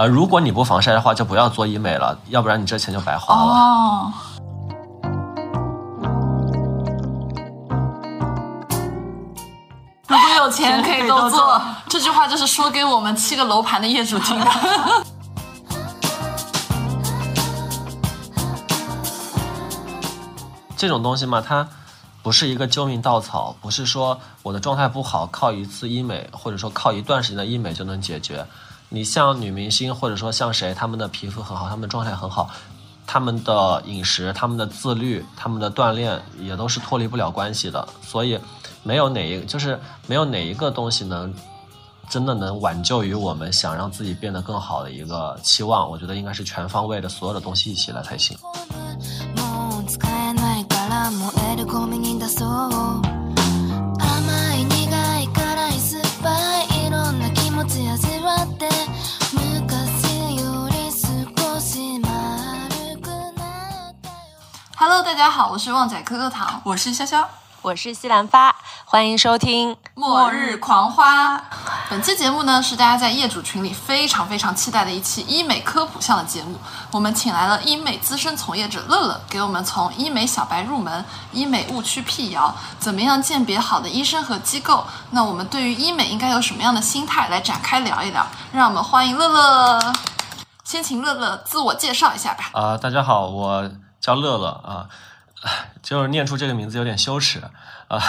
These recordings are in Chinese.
呃，如果你不防晒的话，就不要做医美了，要不然你这钱就白花了。哦，如果有钱可以都做，这句话就是说给我们七个楼盘的业主听的。这种东西嘛，它不是一个救命稻草，不是说我的状态不好，靠一次医美或者说靠一段时间的医美就能解决。你像女明星或者说像谁，他们的皮肤很好，他们的状态很好，他们的饮食、他们的自律、他们的锻炼也都是脱离不了关系的。所以，没有哪一就是没有哪一个东西能真的能挽救于我们想让自己变得更好的一个期望。我觉得应该是全方位的，所有的东西一起来才行。Hello，大家好，我是旺仔可可糖，我是潇潇，我是西兰花，欢迎收听。末日狂花。本期节目呢是大家在业主群里非常非常期待的一期医美科普项的节目。我们请来了医美资深从业者乐乐，给我们从医美小白入门、医美误区辟谣，怎么样鉴别好的医生和机构，那我们对于医美应该有什么样的心态来展开聊一聊。让我们欢迎乐乐。先请乐乐自我介绍一下吧。啊、大家好，我叫乐乐啊，就是念出这个名字有点羞耻啊。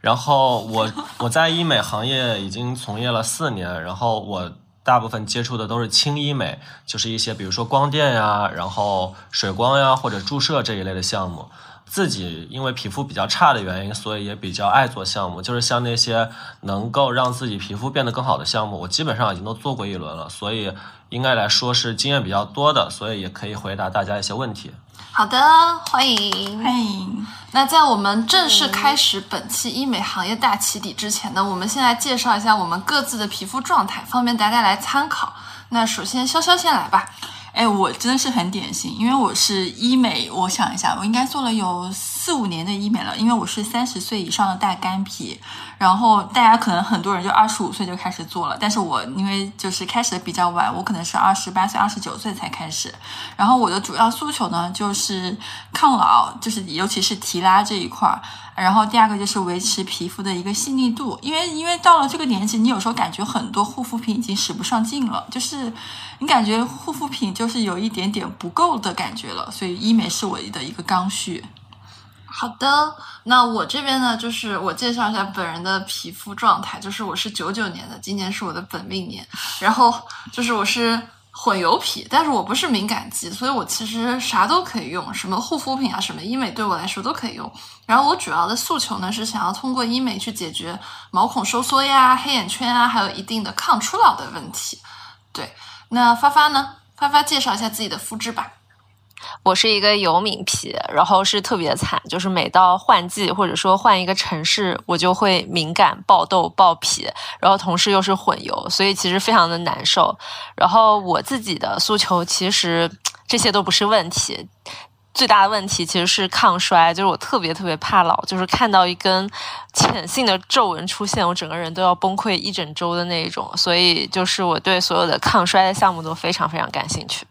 然后我我在医美行业已经从业了四年，然后我大部分接触的都是轻医美，就是一些比如说光电呀，然后水光呀或者注射这一类的项目。自己因为皮肤比较差的原因，所以也比较爱做项目，就是像那些能够让自己皮肤变得更好的项目，我基本上已经都做过一轮了，所以应该来说是经验比较多的，所以也可以回答大家一些问题。好的，欢迎。欢迎。那在我们正式开始本期医美行业大起底之前呢，我们先来介绍一下我们各自的皮肤状态，方便大家来参考。那首先潇潇先来吧。哎，我真的是很典型，因为我是医美，我想一下，我应该做了有四五年的医美了，因为我是三十岁以上的大干皮，然后大家可能很多人就二十五岁就开始做了，但是我因为就是开始的比较晚，我可能是二十八岁、二十九岁才开始，然后我的主要诉求呢就是抗老，就是尤其是提拉这一块儿。然后第二个就是维持皮肤的一个细腻度，因为因为到了这个年纪，你有时候感觉很多护肤品已经使不上劲了，就是你感觉护肤品就是有一点点不够的感觉了，所以医美是我的一个刚需。好的，那我这边呢，就是我介绍一下本人的皮肤状态，就是我是九九年的，今年是我的本命年，然后就是我是混油皮，但是我不是敏感肌，所以我其实啥都可以用，什么护肤品啊，什么医美对我来说都可以用。然后我主要的诉求呢是想要通过医美去解决毛孔收缩呀、黑眼圈啊，还有一定的抗初老的问题。对，那发发呢？发发介绍一下自己的肤质吧。我是一个油敏皮，然后是特别惨，就是每到换季或者说换一个城市，我就会敏感、爆痘、爆皮，然后同时又是混油，所以其实非常的难受。然后我自己的诉求其实这些都不是问题。最大的问题其实是抗衰，就是我特别特别怕老，就是看到一根浅性的皱纹出现，我整个人都要崩溃一整周的那一种。所以就是我对所有的抗衰的项目都非常非常感兴趣。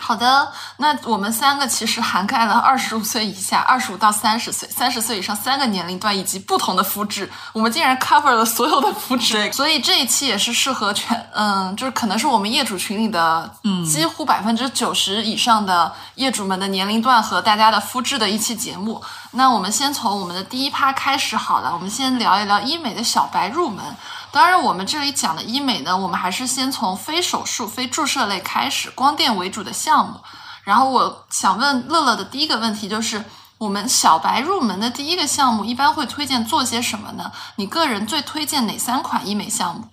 好的，那我们三个其实涵盖了二十五岁以下、二十五到三十岁、三十岁以上三个年龄段以及不同的肤质，我们竟然 cover 了所有的肤质，所以这一期也是适合全，嗯，就是可能是我们业主群里的，嗯，几乎百分之九十以上的业主们的年龄段和大家的肤质的一期节目。那我们先从我们的第一趴开始好了，我们先聊一聊医美的小白入门。当然，我们这里讲的医美呢，我们还是先从非手术、非注射类开始，光电为主的项目。然后我想问乐乐的第一个问题就是，我们小白入门的第一个项目一般会推荐做些什么呢？你个人最推荐哪三款医美项目？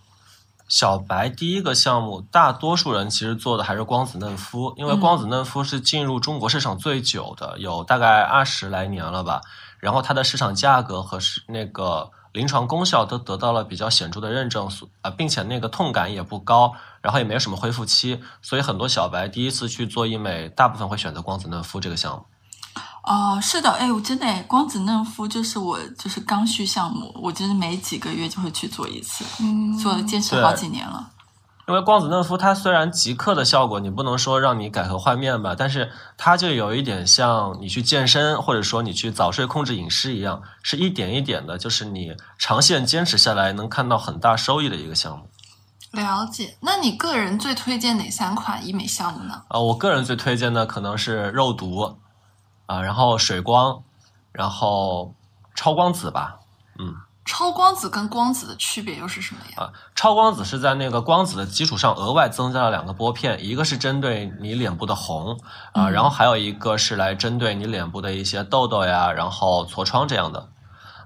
小白第一个项目，大多数人其实做的还是光子嫩肤，因为光子嫩肤是进入中国市场最久的，有大概二十来年了吧。然后它的市场价格和是那个临床功效都得到了比较显著的认证，啊，并且那个痛感也不高，然后也没有什么恢复期，所以很多小白第一次去做医美，大部分会选择光子嫩肤这个项目。哦，是的，哎，我真的，光子嫩肤就是我就是刚需项目，我真的每几个月就会去做一次，嗯做了坚持好几年了。因为光子嫩肤它虽然即刻的效果，你不能说让你改头换面吧，但是它就有一点像你去健身，或者说你去早睡控制饮食一样，是一点一点的，就是你长线坚持下来能看到很大收益的一个项目。了解。那你个人最推荐哪三款医美项目呢？呃，我个人最推荐的可能是肉毒，啊、然后水光，然后超光子吧。超光子跟光子的区别又是什么呀？啊，超光子是在那个光子的基础上额外增加了两个玻片，一个是针对你脸部的红啊、然后还有一个是来针对你脸部的一些痘痘呀，然后痤疮这样的。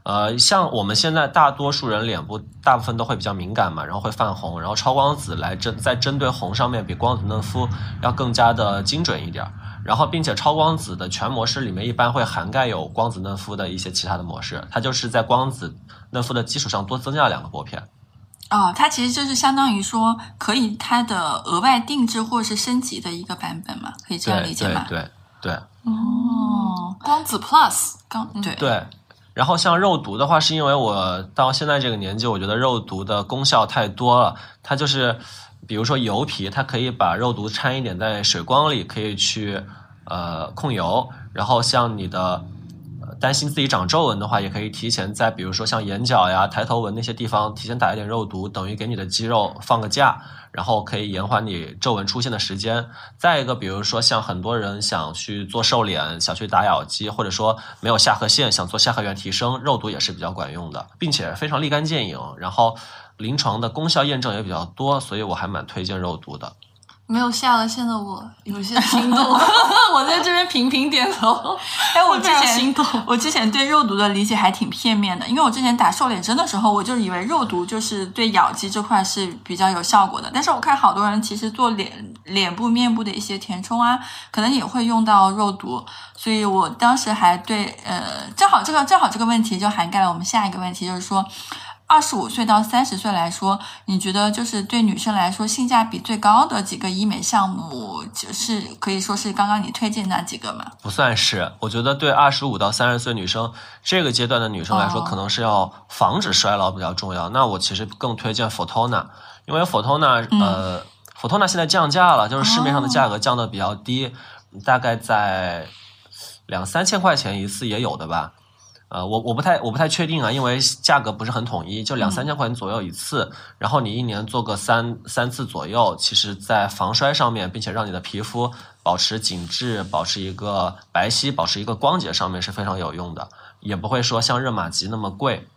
呃，像我们现在大多数人脸部大部分都会比较敏感嘛，然后会泛红，然后超光子来针在针对红上面比光子嫩肤要更加的精准一点儿。然后，并且超光子的全模式里面一般会涵盖有光子嫩肤的一些其他的模式，它就是在光子嫩肤的基础上多增加了两个薄片。哦，它其实就是相当于说可以它的额外定制或者是升级的一个版本嘛，可以这样理解吗？对对对。哦，光子 Plus，刚对对，然后像肉毒的话，是因为我到现在这个年纪，我觉得肉毒的功效太多了。它就是，比如说油皮，它可以把肉毒掺一点在水光里，可以去呃控油。然后像你的。担心自己长皱纹的话，也可以提前在比如说像眼角呀、抬头纹那些地方提前打一点肉毒，等于给你的肌肉放个假，然后可以延缓你皱纹出现的时间。再一个，比如说像很多人想去做瘦脸，想去打咬肌，或者说没有下颌线，想做下颌缘提升，肉毒也是比较管用的，并且非常立竿见影，然后临床的功效验证也比较多，所以我还蛮推荐肉毒的。没有下颌线的我有些心动，我在这边频频点头。哎，我之前心动我之前对肉毒的理解还挺片面的，因为我之前打瘦脸针的时候，我就以为肉毒就是对咬肌这块是比较有效果的。但是我看好多人其实做脸脸部、面部的一些填充啊，可能也会用到肉毒，所以我当时还对呃，正好这个正好这个问题就涵盖了我们下一个问题，就是说。二十五岁到三十岁来说，你觉得就是对女生来说性价比最高的几个医美项目，就是可以说是刚刚你推荐那几个吗？不算是，我觉得对二十五到三十岁女生这个阶段的女生来说，哦可能是要防止衰老比较重要。那我其实更推荐 Fotona，因为 Fotona、呃，Fotona 现在降价了，就是市面上的价格降的比较低，大概在两三千块钱一次也有的吧。呃，我我不太我不太确定啊，因为价格不是很统一，就两三千块钱左右一次，然后你一年做个三三次左右，其实在防衰上面，并且让你的皮肤保持紧致、保持一个白皙、保持一个光洁上面是非常有用的，也不会说像热玛吉那么贵。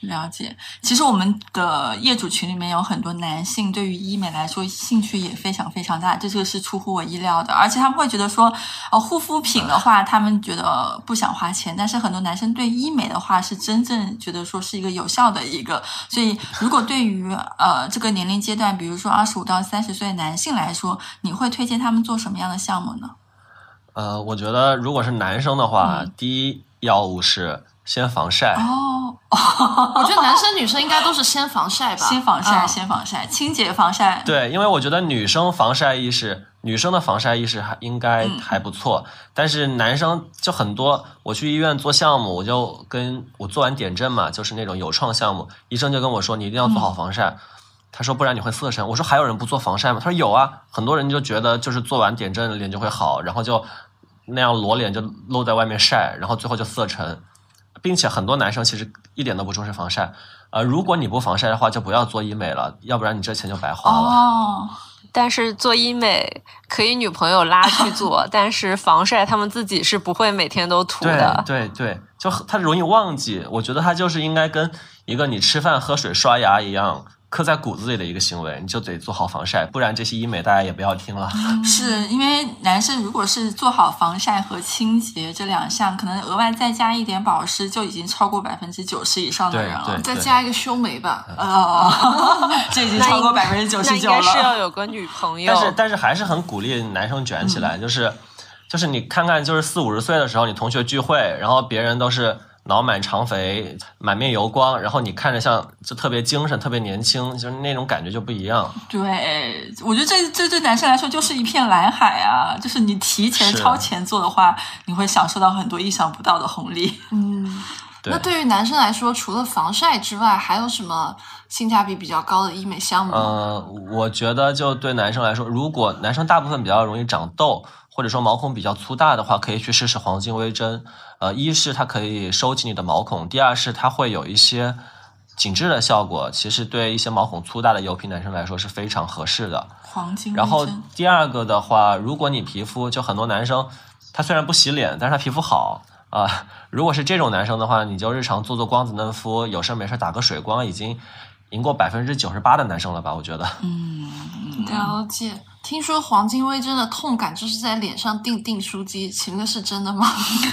了解，其实我们的业主群里面有很多男性，对于医美来说兴趣也非常非常大，这就是出乎我意料的。而且他们会觉得说，呃，护肤品的话，他们觉得不想花钱，但是很多男生对医美的话是真正觉得说是一个有效的一个。所以，如果对于呃这个年龄阶段，比如说二十五到三十岁男性来说，你会推荐他们做什么样的项目呢？呃，我觉得如果是男生的话，第一要务是先防晒。哦，我觉得男生女生应该都是先防晒吧，先防晒，啊先防晒，清洁防晒。对，因为我觉得女生防晒意识，女生的防晒意识还应该还不错，但是男生就很多。我去医院做项目，我就跟我做完点阵嘛，就是那种有创项目，医生就跟我说，你一定要做好防晒。他说不然你会色沉。我说还有人不做防晒吗？他说有啊，很多人就觉得就是做完点阵脸就会好，然后就那样裸脸就露在外面晒，然后最后就色沉，并且很多男生其实一点都不重视防晒。呃，如果你不防晒的话，就不要做医美了，要不然你这钱就白花了。哦，但是做医美可以女朋友拉去做，但是防晒他们自己是不会每天都涂的。对对对，就很他容易忘记。我觉得他就是应该跟一个你吃饭、喝水、刷牙一样，刻在骨子里的一个行为，你就得做好防晒，不然这些医美大家也不要听了。是因为男生如果是做好防晒和清洁这两项，可能额外再加一点保湿，就已经超过百分之九十以上的人了。对再加一个修眉吧。哦，这已经超过百分之九十九那应该是要了。有个女朋友但。是但是还是很鼓励男生卷起来，就是就是你看看，就是四五十岁的时候，你同学聚会，然后别人都是。脑满肠肥，满面油光，然后你看着像就特别精神、特别年轻，就是那种感觉就不一样。对，我觉得这这对男生来说就是一片蓝海啊！就是你提前超前做的话，你会享受到很多意想不到的红利。嗯，对那对于男生来说，除了防晒之外，还有什么性价比比较高的医美项目吗？嗯，我觉得就对男生来说，如果男生大部分比较容易长痘，或者说毛孔比较粗大的话，可以去试试黄金微针。呃，一是它可以收紧你的毛孔，第二是它会有一些紧致的效果，其实对一些毛孔粗大的油皮男生来说是非常合适的。黄金微然后第二个的话，如果你皮肤就很多男生，他虽然不洗脸，但是他皮肤好啊、如果是这种男生的话，你就日常做做光子嫩肤，有事没事打个水光，已经赢过百分之九十八的男生了吧？我觉得。嗯了解。听说黄金微针的痛感就是在脸上钉订书机，请问是真的吗？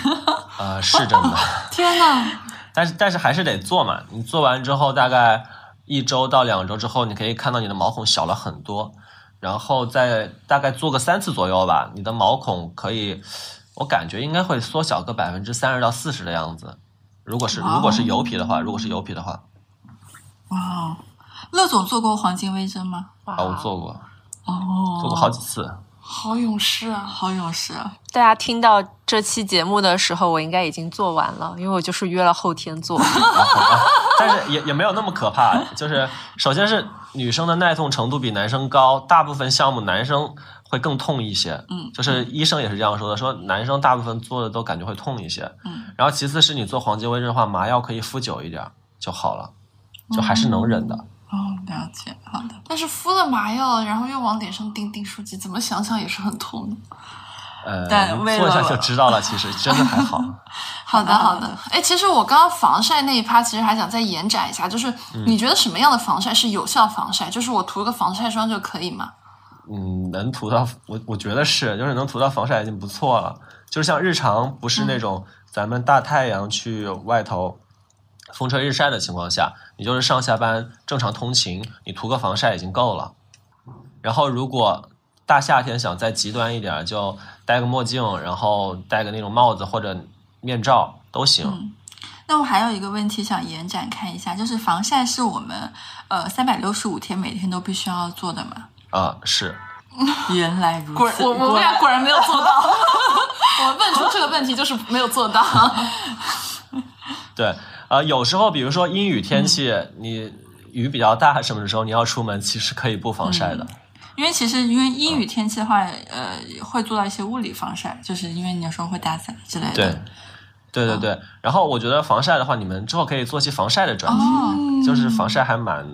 呃，是真的，天呐，但是但是还是得做嘛。你做完之后，大概一周到两周之后，你可以看到你的毛孔小了很多，然后再大概做个三次左右吧，你的毛孔可以，我感觉应该会缩小个百分之三十到四十的样子。如果是如果是油皮的话，如果是油皮的话，哇哦，乐总做过黄金微针吗？啊，我做过，哦，做过好几次。好勇士啊！好勇士啊！大家听到这期节目的时候，我应该已经做完了，因为我就是约了后天做。但是也也没有那么可怕，就是首先是女生的耐痛程度比男生高，大部分项目男生会更痛一些，嗯就是医生也是这样说的，说男生大部分做的都感觉会痛一些，嗯，然后其次是你做黄金微针的话，麻药可以敷久一点就好了，就还是能忍的。哦，了解，好的。但是敷了麻药，然后又往脸上钉订书机，怎么想想也是很痛的。呃，但为你做一下了就知道了，其实真的还好。好的，好的。哎，其实我刚刚防晒那一趴，其实还想再延展一下，就是你觉得什么样的防晒是有效防晒？就是我涂个防晒霜就可以吗？嗯，能涂到我我觉得是，就是能涂到防晒已经不错了。就是像日常不是那种咱们大太阳去外头风吹日晒的情况下，你就是上下班正常通勤，你涂个防晒已经够了。然后如果大夏天想再极端一点，就戴个墨镜，然后戴个那种帽子或者面罩都行。那我还有一个问题想延展看一下，就是防晒是我们呃三百六十五天每天都必须要做的吗？啊、是，原来如此，我我们俩果然没有做到。我问出这个问题就是没有做到。对，呃，有时候比如说阴雨天气，你雨比较大什么的时候，你要出门，其实可以不防晒的。因为其实因为阴雨天气的话，呃，会做到一些物理防晒，就是因为你有时候会打伞之类的。对，对对对。然后我觉得防晒的话，你们之后可以做些防晒的专题，哦，就是防晒还蛮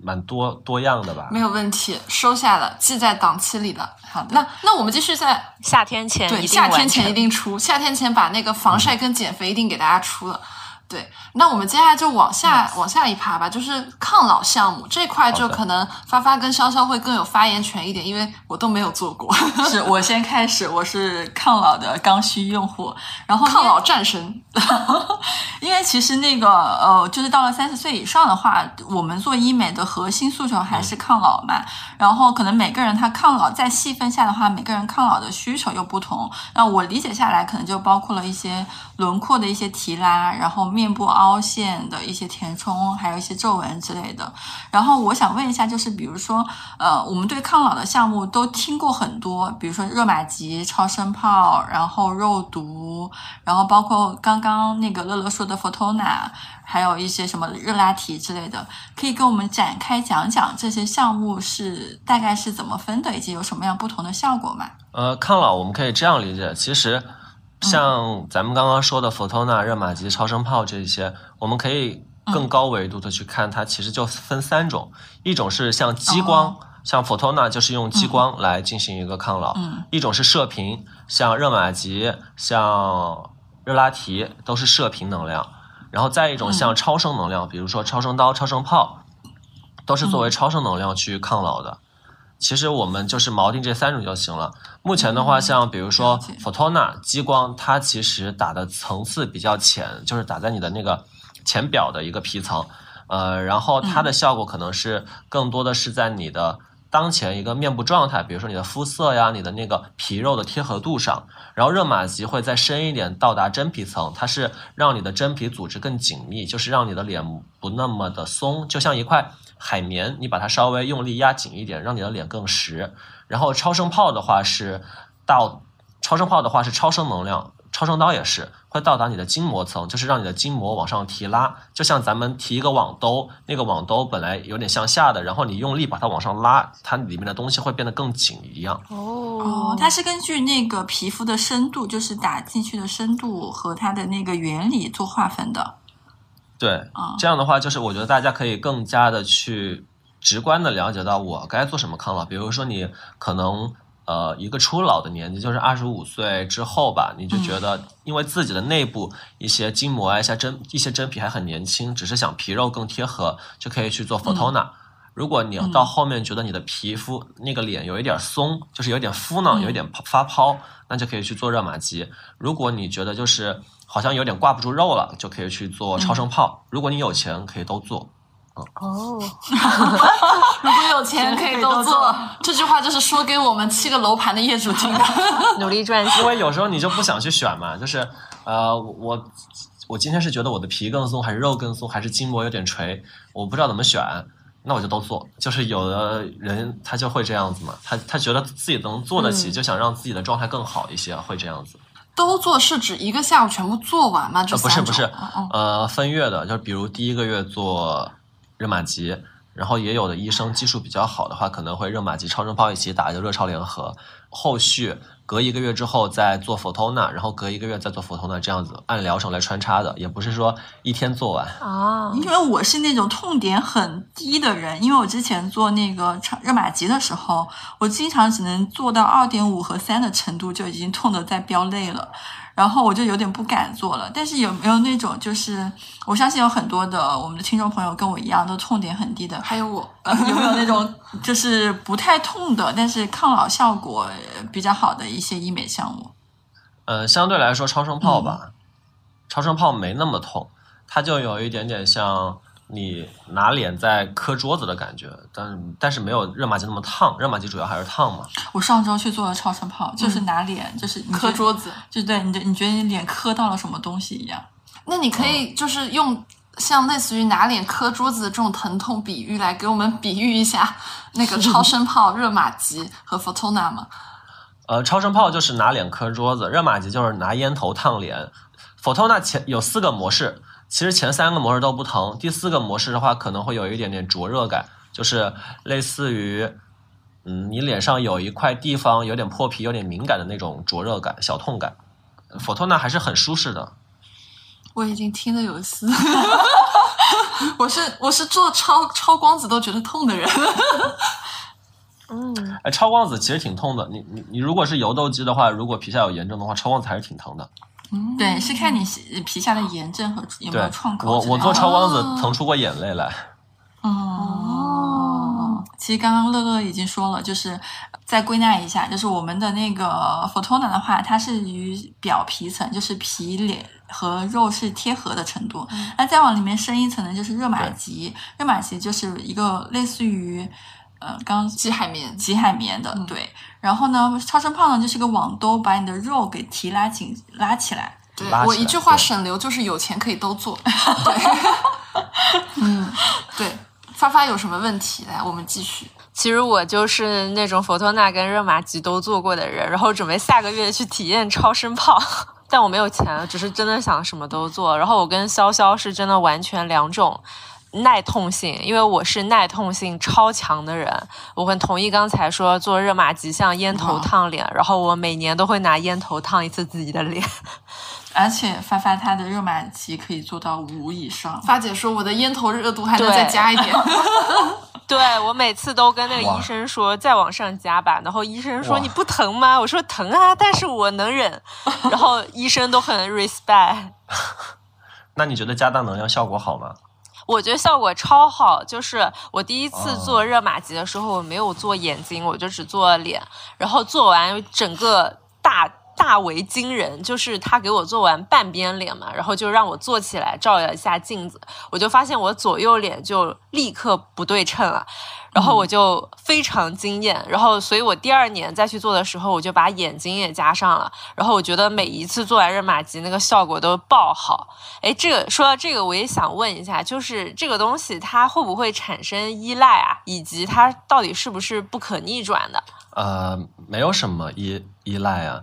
蛮多多样的吧。没有问题，收下了，记在档期里了。好的。那那我们继续在夏天前对夏天前一定出，夏天前把那个防晒跟减肥一定给大家出了。对，那我们接下来就往下往下一趴吧，就是抗老项目这块，就可能发发跟潇潇会更有发言权一点，因为我都没有做过是我先开始，我是抗老的刚需用户，然后抗老战神。因为其实那个呃，就是到了三十岁以上的话，我们做医美的核心诉求还是抗老嘛。然后可能每个人他抗老再细分下的话，每个人抗老的需求又不同。那我理解下来，可能就包括了一些轮廓的一些提拉，然后面部凹陷的一些填充，还有一些皱纹之类的。然后我想问一下，就是比如说呃，我们对抗老的项目都听过很多，比如说热玛吉、超声炮，然后肉毒，然后包括刚刚那个乐乐说的 Photona，还有一些什么热拉提之类的，可以跟我们展开讲讲这些项目是大概是怎么分的，以及有什么样不同的效果吗？呃，抗老我们可以这样理解，其实像咱们刚刚说的 Photona、热玛吉、超声炮这些，我们可以更高维度的去看它，其实就分三种，一种是像激光。哦像 Photona 就是用激光来进行一个抗老，嗯一种是射频，像热玛吉、像热拉提都是射频能量，然后再一种像超声能量，比如说超声刀、超声炮，都是作为超声能量去抗老的。其实我们就是锚定这三种就行了。目前的话，像比如说了解 Photona 激光，它其实打的层次比较浅，就是打在你的那个浅表的一个皮层，呃，然后它的效果可能是更多的是在你的当前一个面部状态，比如说你的肤色呀，你的那个皮肉的贴合度上。然后热玛吉会再深一点，到达真皮层，它是让你的真皮组织更紧密，就是让你的脸不那么的松，就像一块海绵，你把它稍微用力压紧一点，让你的脸更实。然后超声炮的话是到超声炮的话是超声能量，超声刀也是会到达你的筋膜层，就是让你的筋膜往上提拉，就像咱们提一个网兜，那个网兜本来有点向下的，然后你用力把它往上拉，它里面的东西会变得更紧一样。哦，它是根据那个皮肤的深度，就是打进去的深度和它的那个原理做划分的。对，啊这样的话，就是我觉得大家可以更加的去直观的了解到我该做什么抗老。比如说你可能呃一个初老的年纪，就是二十五岁之后吧，你就觉得因为自己的内部一些筋膜啊、一些真一些真皮还很年轻，只是想皮肉更贴合，就可以去做 Photona。如果你到后面觉得你的皮肤那个脸有一点松，就是有点敷囊，有一点发泡，那就可以去做热玛吉。如果你觉得就是好像有点挂不住肉了，就可以去做超声炮。如果你有钱，可以都做。哦，如果有钱可以都做。这句话就是说给我们七个楼盘的业主听的。努力赚钱因。为有时候你就不想去选嘛，就是呃，我我今天是觉得我的皮更松，还是肉更松，还是筋膜有点垂，我不知道怎么选，那我就都做。就是有的人他就会这样子嘛，他他觉得自己能做得起，就想让自己的状态更好一些，会这样子。都做是指一个下午全部做完吗？这呃，不是不是呃，分月的，就比如第一个月做热玛吉，然后也有的医生技术比较好的话，可能会热玛吉、超声炮一起打，就热超联合。后续隔一个月之后再做 Photona，然后隔一个月再做 Photona，这样子按疗程来穿插的，也不是说一天做完。啊，因为我是那种痛点很低的人，因为我之前做那个热玛吉的时候，我经常只能做到二点五和三的程度，就已经痛得在飙泪了。然后我就有点不敢做了。但是有没有那种，就是我相信有很多的我们的听众朋友跟我一样，都痛点很低的，还有我，呃，有没有那种就是不太痛的，但是抗老效果呃比较好的一些医美项目？呃，相对来说，超声炮吧，嗯超声炮没那么痛，它就有一点点像你拿脸在磕桌子的感觉，但但是没有热玛吉那么烫，热玛吉主要还是烫嘛。我上周去做了超声炮，就是拿脸，就是磕桌子。就对你的，你觉得你脸磕到了什么东西一样？那你可以就是用像类似于拿脸磕桌子的这种疼痛比喻来给我们比喻一下那个超声 炮、热玛吉和 Photona 吗？呃，超声炮就是拿脸磕桌子，热玛吉就是拿烟头烫脸。Photona 前有四个模式，其实前三个模式都不疼，第四个模式的话可能会有一点点灼热感，就是类似于，嗯，你脸上有一块地方有点破皮、有点敏感的那种灼热感、小痛感。Photona 还是很舒适的。我已经听得有丝。我是我是做超超光子都觉得痛的人，嗯，哎，超光子其实挺痛的。你你你如果是油痘肌的话，如果皮下有炎症的话，超光子还是挺疼的。对，是看你皮下的炎症和有没有创，口我。我做超光子哦疼出过眼泪来。哦，其实刚刚乐乐已经说了，就是再归纳一下，就是我们的那个 Photona 的话，它是与表皮层，就是皮脸和肉是贴合的程度。那再往里面深一层呢，就是热玛吉。热玛吉就是一个类似于呃，刚刚极海绵。挤海绵的，对。然后呢，超声炮呢就是个网兜，把你的肉给提拉紧、拉起来。对来我一句话省流就是有钱可以都做。对，嗯，对。发发有什么问题？来，我们继续。其实我就是那种佛托纳跟热玛吉都做过的人，然后准备下个月去体验超声炮，但我没有钱，只是真的想什么都做。然后我跟潇潇是真的完全两种。耐痛性，因为我是耐痛性超强的人，我很同意刚才说做热玛吉像烟头烫脸，然后我每年都会拿烟头烫一次自己的脸。而且发发它的热玛吉可以做到五以上，发姐说我的烟头热度还能再加一点。对我每次都跟那个医生说再往上加吧，然后医生说你不疼吗？我说疼啊，但是我能忍。然后医生都很 respect。那你觉得加大能量效果好吗？我觉得效果超好，就是我第一次做热玛吉的时候，我没有做眼睛，我就只做脸，然后做完整个大大为惊人，就是他给我做完半边脸嘛，然后就让我坐起来照了一下镜子，我就发现我左右脸就立刻不对称了。然后我就非常惊艳，然后所以我第二年再去做的时候，我就把眼睛也加上了。然后我觉得每一次做完热玛吉，那个效果都爆好。哎，这个说到这个，我也想问一下，就是这个东西它会不会产生依赖啊？以及它到底是不是不可逆转的？呃，没有什么依依赖啊。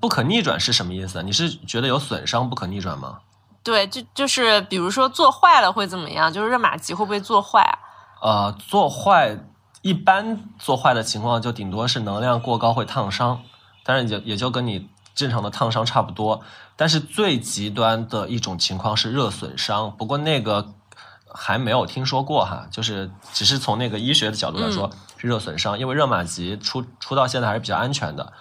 不可逆转是什么意思？你是觉得有损伤不可逆转吗？对，就就是比如说做坏了会怎么样？就是热玛吉会不会做坏啊？呃，做坏一般做坏的情况就顶多是能量过高会烫伤，当然也也就跟你正常的烫伤差不多。但是最极端的一种情况是热损伤，不过那个还没有听说过哈，就是只是从那个医学的角度来说是热损伤，因为热玛吉出出到现在还是比较安全的。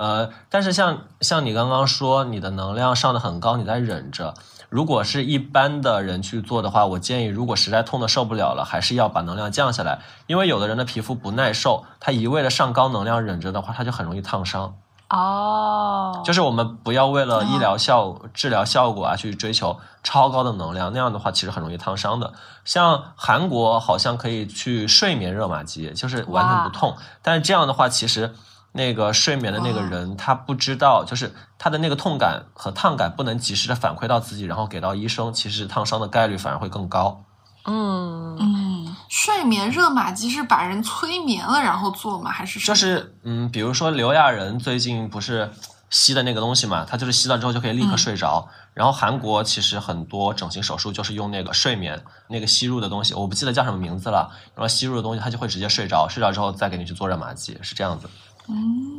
呃，但是像像你刚刚说你的能量上的很高，你在忍着。如果是一般的人去做的话，我建议，如果实在痛的受不了了，还是要把能量降下来，因为有的人的皮肤不耐受，他一味的上高能量忍着的话，他就很容易烫伤。哦，就是我们不要为了医疗效治疗效果啊去追求超高的能量，那样的话其实很容易烫伤的。像韩国好像可以去睡眠热玛吉，就是完全不痛，但是这样的话其实。那个睡眠的那个人，他不知道，就是他的那个痛感和烫感不能及时的反馈到自己，然后给到医生，其实烫伤的概率反而会更高。嗯嗯，睡眠热玛吉是把人催眠了然后做吗？还是就是嗯，比如说刘亚仁最近不是吸的那个东西嘛，他就是吸了之后就可以立刻睡着。然后韩国其实很多整形手术就是用那个睡眠那个吸入的东西，我不记得叫什么名字了，然后吸入的东西他就会直接睡着，睡着之后再给你去做热玛吉，是这样子。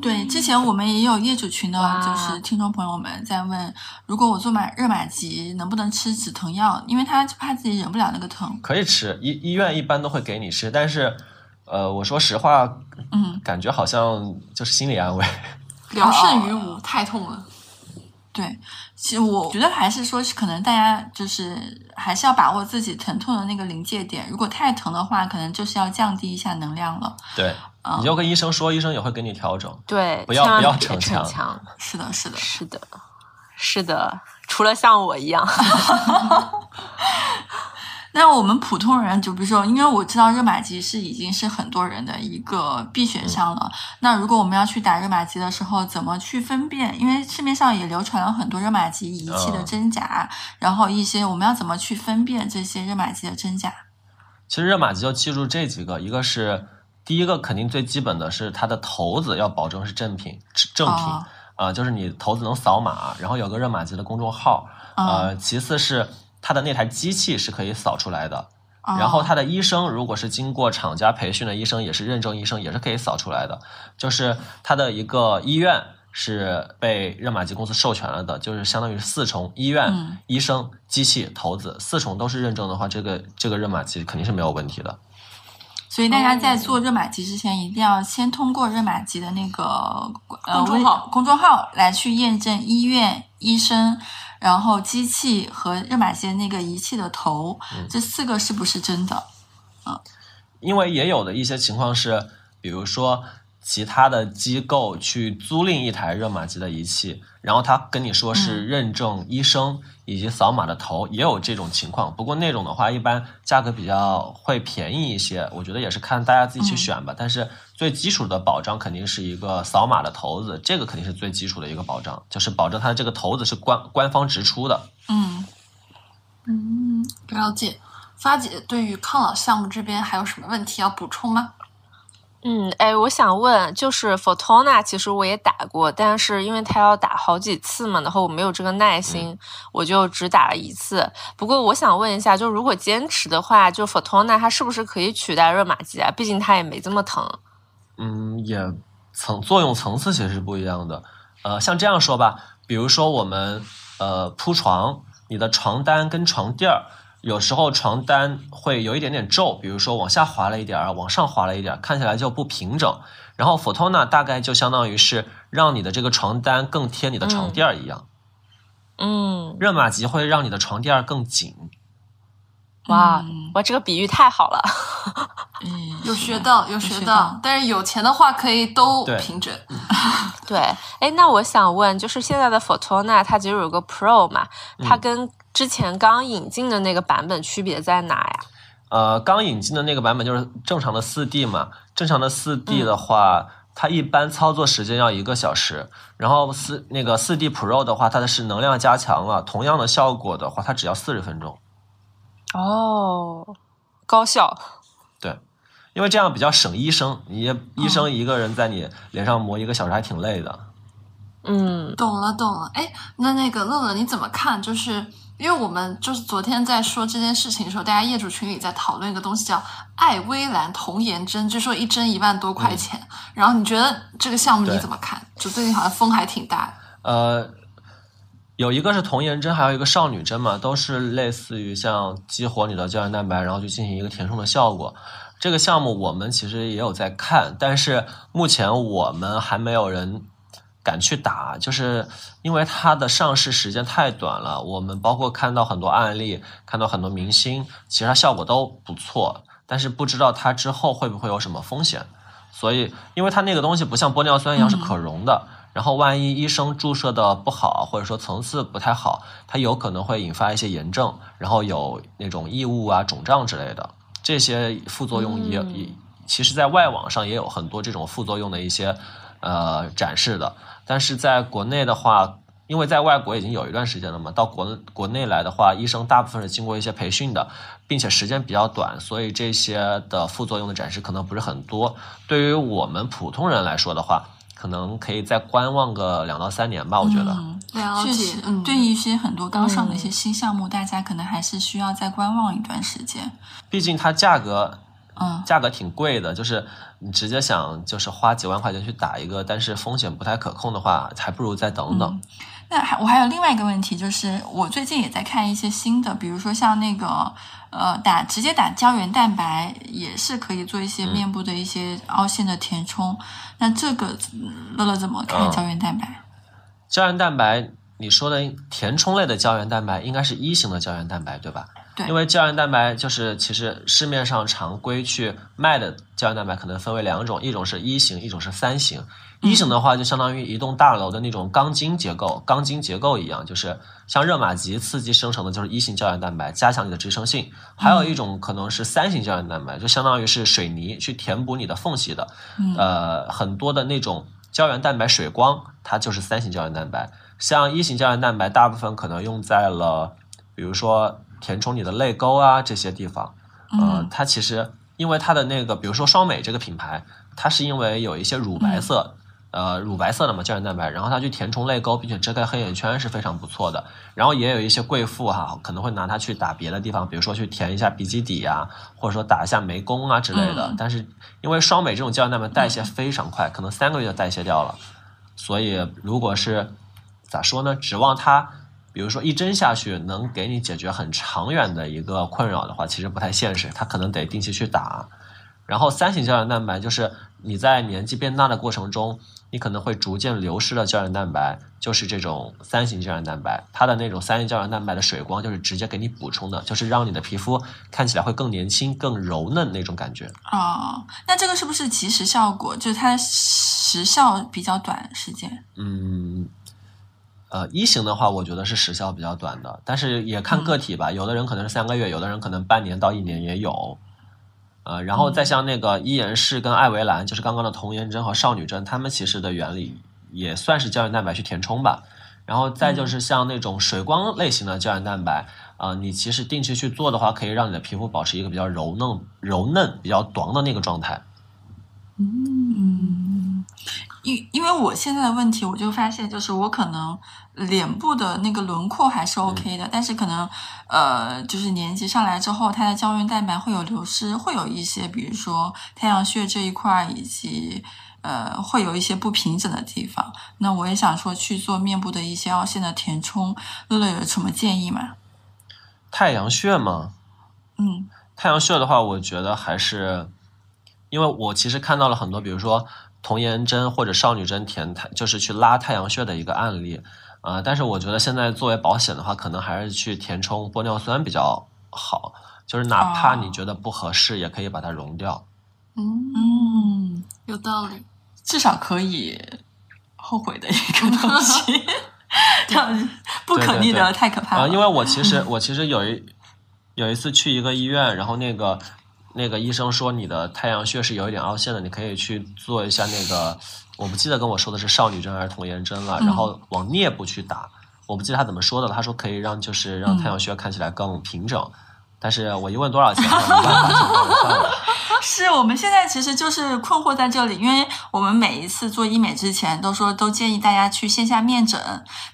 对，之前我们也有业主群的，就是听众朋友们在问，如果我做马热玛吉，能不能吃止疼药？因为他怕自己忍不了那个疼。可以吃，医医院一般都会给你吃，但是，呃，我说实话，嗯，感觉好像就是心理安慰。聊胜于无，太痛了。对，其实我觉得还是说，是可能大家就是还是要把握自己疼痛的那个临界点。如果太疼的话，可能就是要降低一下能量了。对，嗯你就跟医生说，医生也会给你调整。对，不要不要逞逞强强。是的，是的。是的，是的，除了像我一样，那我们普通人，就比如说，因为我知道热玛吉是已经是很多人的一个必选项了。那如果我们要去打热玛吉的时候，怎么去分辨？因为市面上也流传了很多热玛吉仪器的嗯真假，然后一些我们要怎么去分辨这些热玛吉的真假？其实热玛吉就记住这几个，一个是第一个肯定最基本的是它的头子要保证是正品正品啊、哦就是你头子能扫码，然后有个热玛吉的公众号，嗯呃，其次是它的那台机器是可以扫出来的。哦然后他的医生如果是经过厂家培训的医生，也是认证医生，也是可以扫出来的。就是他的一个医院是被热玛吉公司授权了的，就是相当于四重医院、嗯医生、机器、头子四重都是认证的话，这个这个热玛吉肯定是没有问题的。所以大家在做热玛吉之前，一定要先通过热玛吉的那个呃公众号公众号来去验证医院、医生，然后机器和热玛吉的那个仪器的头，这四个是不是真的？因为也有的一些情况是，比如说其他的机构去租赁一台热玛吉的仪器，然后他跟你说是认证医生以及扫码的头，也有这种情况。不过那种的话，一般价格比较会便宜一些，我觉得也是看大家自己去选吧。但是最基础的保障肯定是一个扫码的头子，这个肯定是最基础的一个保障，就是保证它这个头子是官官方直出的。嗯，嗯，了解。发姐对于抗老项目这边还有什么问题要补充吗？嗯，哎，我想问，就是 Photona，其实我也打过，但是因为它要打好几次嘛，然后我没有这个耐心，我就只打了一次。不过我想问一下，就如果坚持的话，就 Photona 它是不是可以取代热玛吉啊？毕竟它也没这么疼。嗯，也层作用层次其实是不一样的。呃，像这样说吧，比如说我们呃铺床，你的床单跟床垫儿，有时候床单会有一点点皱，比如说往下滑了一点儿，往上滑了一点儿，看起来就不平整。然后 Photona 大概就相当于是让你的这个床单更贴你的床垫儿一样，嗯，热玛吉会让你的床垫儿更紧。哇嗯哇，这个比喻太好了。嗯，有学到，有有学到学到。但是有钱的话可以都平整。对，哎，那我想问，就是现在的 Photona 它其实有个 Pro 嘛，它跟之前刚引进的那个版本区别在哪呀？呃，刚引进的那个版本就是正常的四 D 嘛，正常的四 D 的话，它一般操作时间要一个小时，然后四那个四 D Pro 的话，它的是能量加强了，同样的效果的话，它只要四十分钟。哦，高效。对，因为这样比较省医生，你医生一个人在你脸上磨一个小时还挺累的。嗯，懂了，懂了。哎，那那个乐乐你怎么看？就是因为我们就是昨天在说这件事情的时候，大家业主群里在讨论一个东西叫艾薇兰童颜针，据说一针一万多块钱。然后你觉得这个项目你怎么看？就最近好像风还挺大的。呃，有一个是童颜针，还有一个少女针嘛，都是类似于像激活你的胶原蛋白，然后去进行一个填充的效果。这个项目我们其实也有在看，但是目前我们还没有人敢去打，就是因为它的上市时间太短了。我们包括看到很多案例，看到很多明星，其实它效果都不错，但是不知道它之后会不会有什么风险。所以，因为它那个东西不像玻尿酸一样是可溶的，然后万一医生注射的不好，或者说层次不太好，它有可能会引发一些炎症，然后有那种异物啊、肿胀之类的，这些副作用也、也，其实在外网上也有很多这种副作用的一些呃展示的，但是在国内的话。因为在外国已经有一段时间了嘛，到国国内来的话，医生大部分是经过一些培训的，并且时间比较短，所以这些的副作用的展示可能不是很多。对于我们普通人来说的话，可能可以再观望个两到三年吧，我觉得。嗯了解确实，，嗯，对于一些很多刚上的一些新项目，大家可能还是需要再观望一段时间。毕竟它价格嗯，价格挺贵的，就是你直接想就是花几万块钱去打一个，但是风险不太可控的话，还不如再等等。那还我还有另外一个问题，就是我最近也在看一些新的，比如说像那个呃打直接打胶原蛋白，也是可以做一些面部的一些凹陷的填充。那这个嗯乐乐怎么看嗯胶原蛋白？胶原蛋白，你说的填充类的胶原蛋白应该是一型的胶原蛋白，对吧？对因为胶原蛋白就是其实市面上常规去卖的胶原蛋白可能分为两种，一种是一型，一种是三型。一型的话就相当于一栋大楼的那种钢筋结构，钢筋结构一样，就是像热玛吉刺激生成的就是一型胶原蛋白，加强你的支撑性。还有一种可能是三型胶原蛋白，就相当于是水泥去填补你的缝隙的。嗯呃，很多的那种胶原蛋白水光，它就是三型胶原蛋白。像一型胶原蛋白，大部分可能用在了，比如说填充你的泪沟啊这些地方。呃，嗯它其实因为它的那个，比如说双美这个品牌，它是因为有一些乳白色。呃，乳白色的嘛胶原蛋白，然后它去填充泪沟，并且遮盖黑眼圈是非常不错的。然后也有一些贵妇哈，可能会拿它去打别的地方，比如说去填一下鼻基底啊，或者说打一下眉弓啊之类的。嗯但是因为双美这种胶原蛋白代谢非常快，可能三个月就代谢掉了，所以如果是咋说呢，指望它，比如说一针下去能给你解决很长远的一个困扰的话，其实不太现实，它可能得定期去打。然后三型胶原蛋白就是你在年纪变大的过程中，你可能会逐渐流失的胶原蛋白，就是这种三型胶原蛋白。它的那种三型胶原蛋白的水光就是直接给你补充的，就是让你的皮肤看起来会更年轻、更柔嫩那种感觉。哦，那这个是不是即时效果？就是它时效比较短时间？嗯，呃，一型的话，我觉得是时效比较短的，但是也看个体吧，有的人可能是三个月，有的人可能半年到一年也有。呃，然后再像那个伊颜氏跟艾维兰，就是刚刚的童颜针和少女针，它们其实的原理也算是胶原蛋白去填充吧。然后再就是像那种水光类型的胶原蛋白，啊、你其实定期去做的话，可以让你的皮肤保持一个比较柔嫩、柔嫩、比较短的那个状态。嗯，因因为我现在的问题，我就发现，就是我可能脸部的那个轮廓还是 OK 的，但是可能呃，就是年纪上来之后，它的胶原蛋白会有流失，会有一些，比如说太阳穴这一块儿，以及呃，会有一些不平整的地方。那我也想说去做面部的一些凹陷的填充，乐乐有什么建议吗？太阳穴吗，嗯太阳穴的话，我觉得还是，因为我其实看到了很多，比如说童颜针或者少女针填太，就是去拉太阳穴的一个案例，呃，但是我觉得现在作为保险的话，可能还是去填充玻尿酸比较好，就是哪怕哦你觉得不合适，也可以把它溶掉。嗯，嗯，有道理。至少可以后悔的一个东西，这样不可逆的太可怕了。因为我其实 我其实有一有一次去一个医院，然后那个那个医生说你的太阳穴是有一点凹陷的，你可以去做一下那个，我不记得跟我说的是少女针还是童颜针了，嗯然后往颞部去打，我不记得他怎么说的了，他说可以让就是让嗯太阳穴看起来更平整。但是我一问多少钱，我没办法。是我们现在其实就是困惑在这里，因为我们每一次做医美之前都说都建议大家去线下面诊，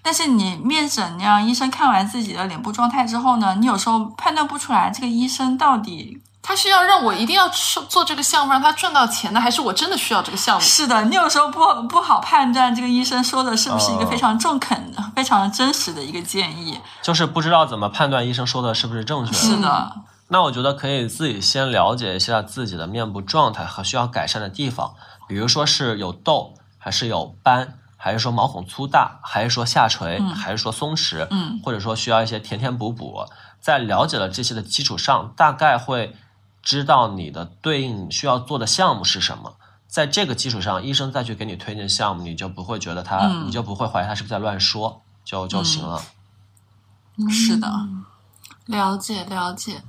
但是你面诊让医生看完自己的脸部状态之后呢，你有时候判断不出来这个医生到底他是要让我一定要做做这个项目让他赚到钱呢，还是我真的需要这个项目？是的，你有时候不不好判断这个医生说的是不是一个哦非常中肯、非常真实的一个建议。就是不知道怎么判断医生说的是不是正确的。是的，那我觉得可以自己先了解一下自己的面部状态和需要改善的地方，比如说是有痘，还是有斑，还是说毛孔粗大，还是说下垂，还是说松弛，嗯或者说需要一些填填补补。在了解了这些的基础上，大概会知道你的对应需要做的项目是什么。在这个基础上，医生再去给你推荐项目，你就不会觉得他，嗯你就不会怀疑他是不是在乱说，就就行了。是的，了解了解。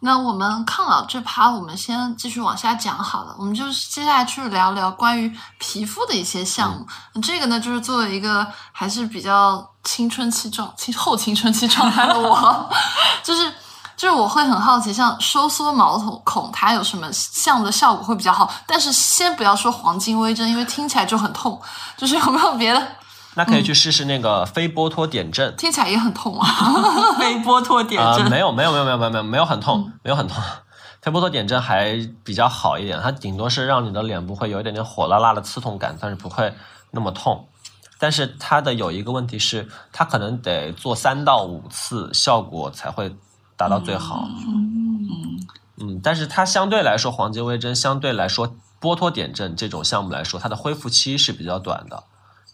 那我们抗老这趴，我们先继续往下讲好了。我们就是接下来去聊聊关于皮肤的一些项目。这个呢，就是作为一个还是比较青春期状、青后青春期状态的我，就是就是我会很好奇，像收缩毛孔孔，它有什么项目的效果会比较好？但是先不要说黄金微针，因为听起来就很痛。就是有没有别的？那可以去试试那个非波脱点阵。听起来也很痛啊。非波脱点啊、阵。没有没有没有没有没有没有没有很痛，没有很痛。非波托点阵还比较好一点，它顶多是让你的脸部会有一点点火辣辣的刺痛感，但是不会那么痛。但是它的有一个问题是，它可能得做三到五次，效果才会达到最好。嗯嗯，但是它相对来说，黄金微针相对来说，剥脱点阵这种项目来说，它的恢复期是比较短的，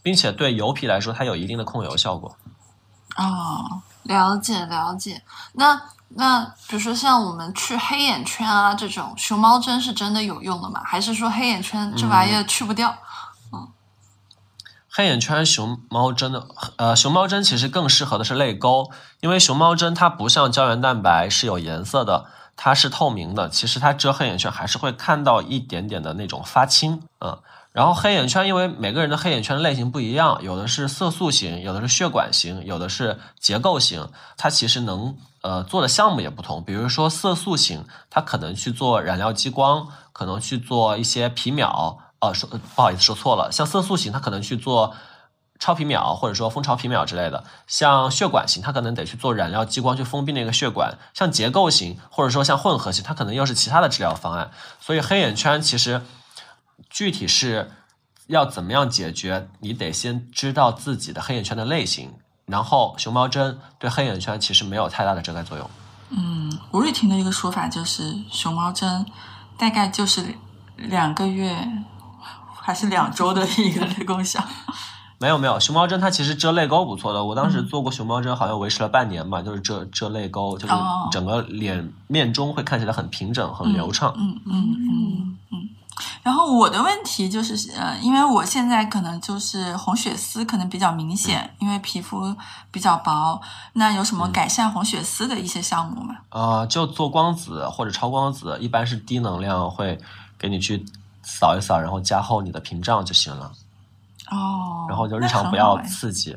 并且对油皮来说，它有一定的控油效果。哦，了解了解。那那比如说像我们去黑眼圈啊这种，熊猫针是真的有用的吗？还是说黑眼圈这玩意儿去不掉？黑眼圈熊猫针的，呃，熊猫针其实更适合的是泪沟，因为熊猫针它不像胶原蛋白是有颜色的，它是透明的，其实它遮黑眼圈还是会看到一点点的那种发青，嗯。然后黑眼圈，因为每个人的黑眼圈类型不一样，有的是色素型，有的是血管型，有的是结构型，它其实能呃做的项目也不同。比如说色素型，它可能去做染料激光，可能去做一些皮秒，呃，说不好意思说错了，像色素型，它可能去做超皮秒或者说蜂巢皮秒之类的；像血管型，它可能得去做染料激光去封闭那个血管；像结构型或者说像混合型，它可能又是其他的治疗方案。所以黑眼圈其实具体是要怎么样解决，你得先知道自己的黑眼圈的类型，然后熊猫针对黑眼圈其实没有太大的遮盖作用。嗯吴瑞婷的一个说法就是，熊猫针大概就是两个月还是两周的一个功效。没有没有，熊猫针它其实遮泪沟不错的。我当时做过熊猫针，好像维持了半年吧，就是遮遮泪沟，就是哦整个脸面中会看起来很平整、很流畅。嗯嗯嗯嗯。然后我的问题就是，呃，因为我现在可能就是红血丝可能比较明显，因为皮肤比较薄。那有什么改善红血丝的一些项目吗？呃，就做光子或者超光子，一般是低能量，会给你去扫一扫，然后加厚你的屏障就行了。哦，然后就日常不要刺激。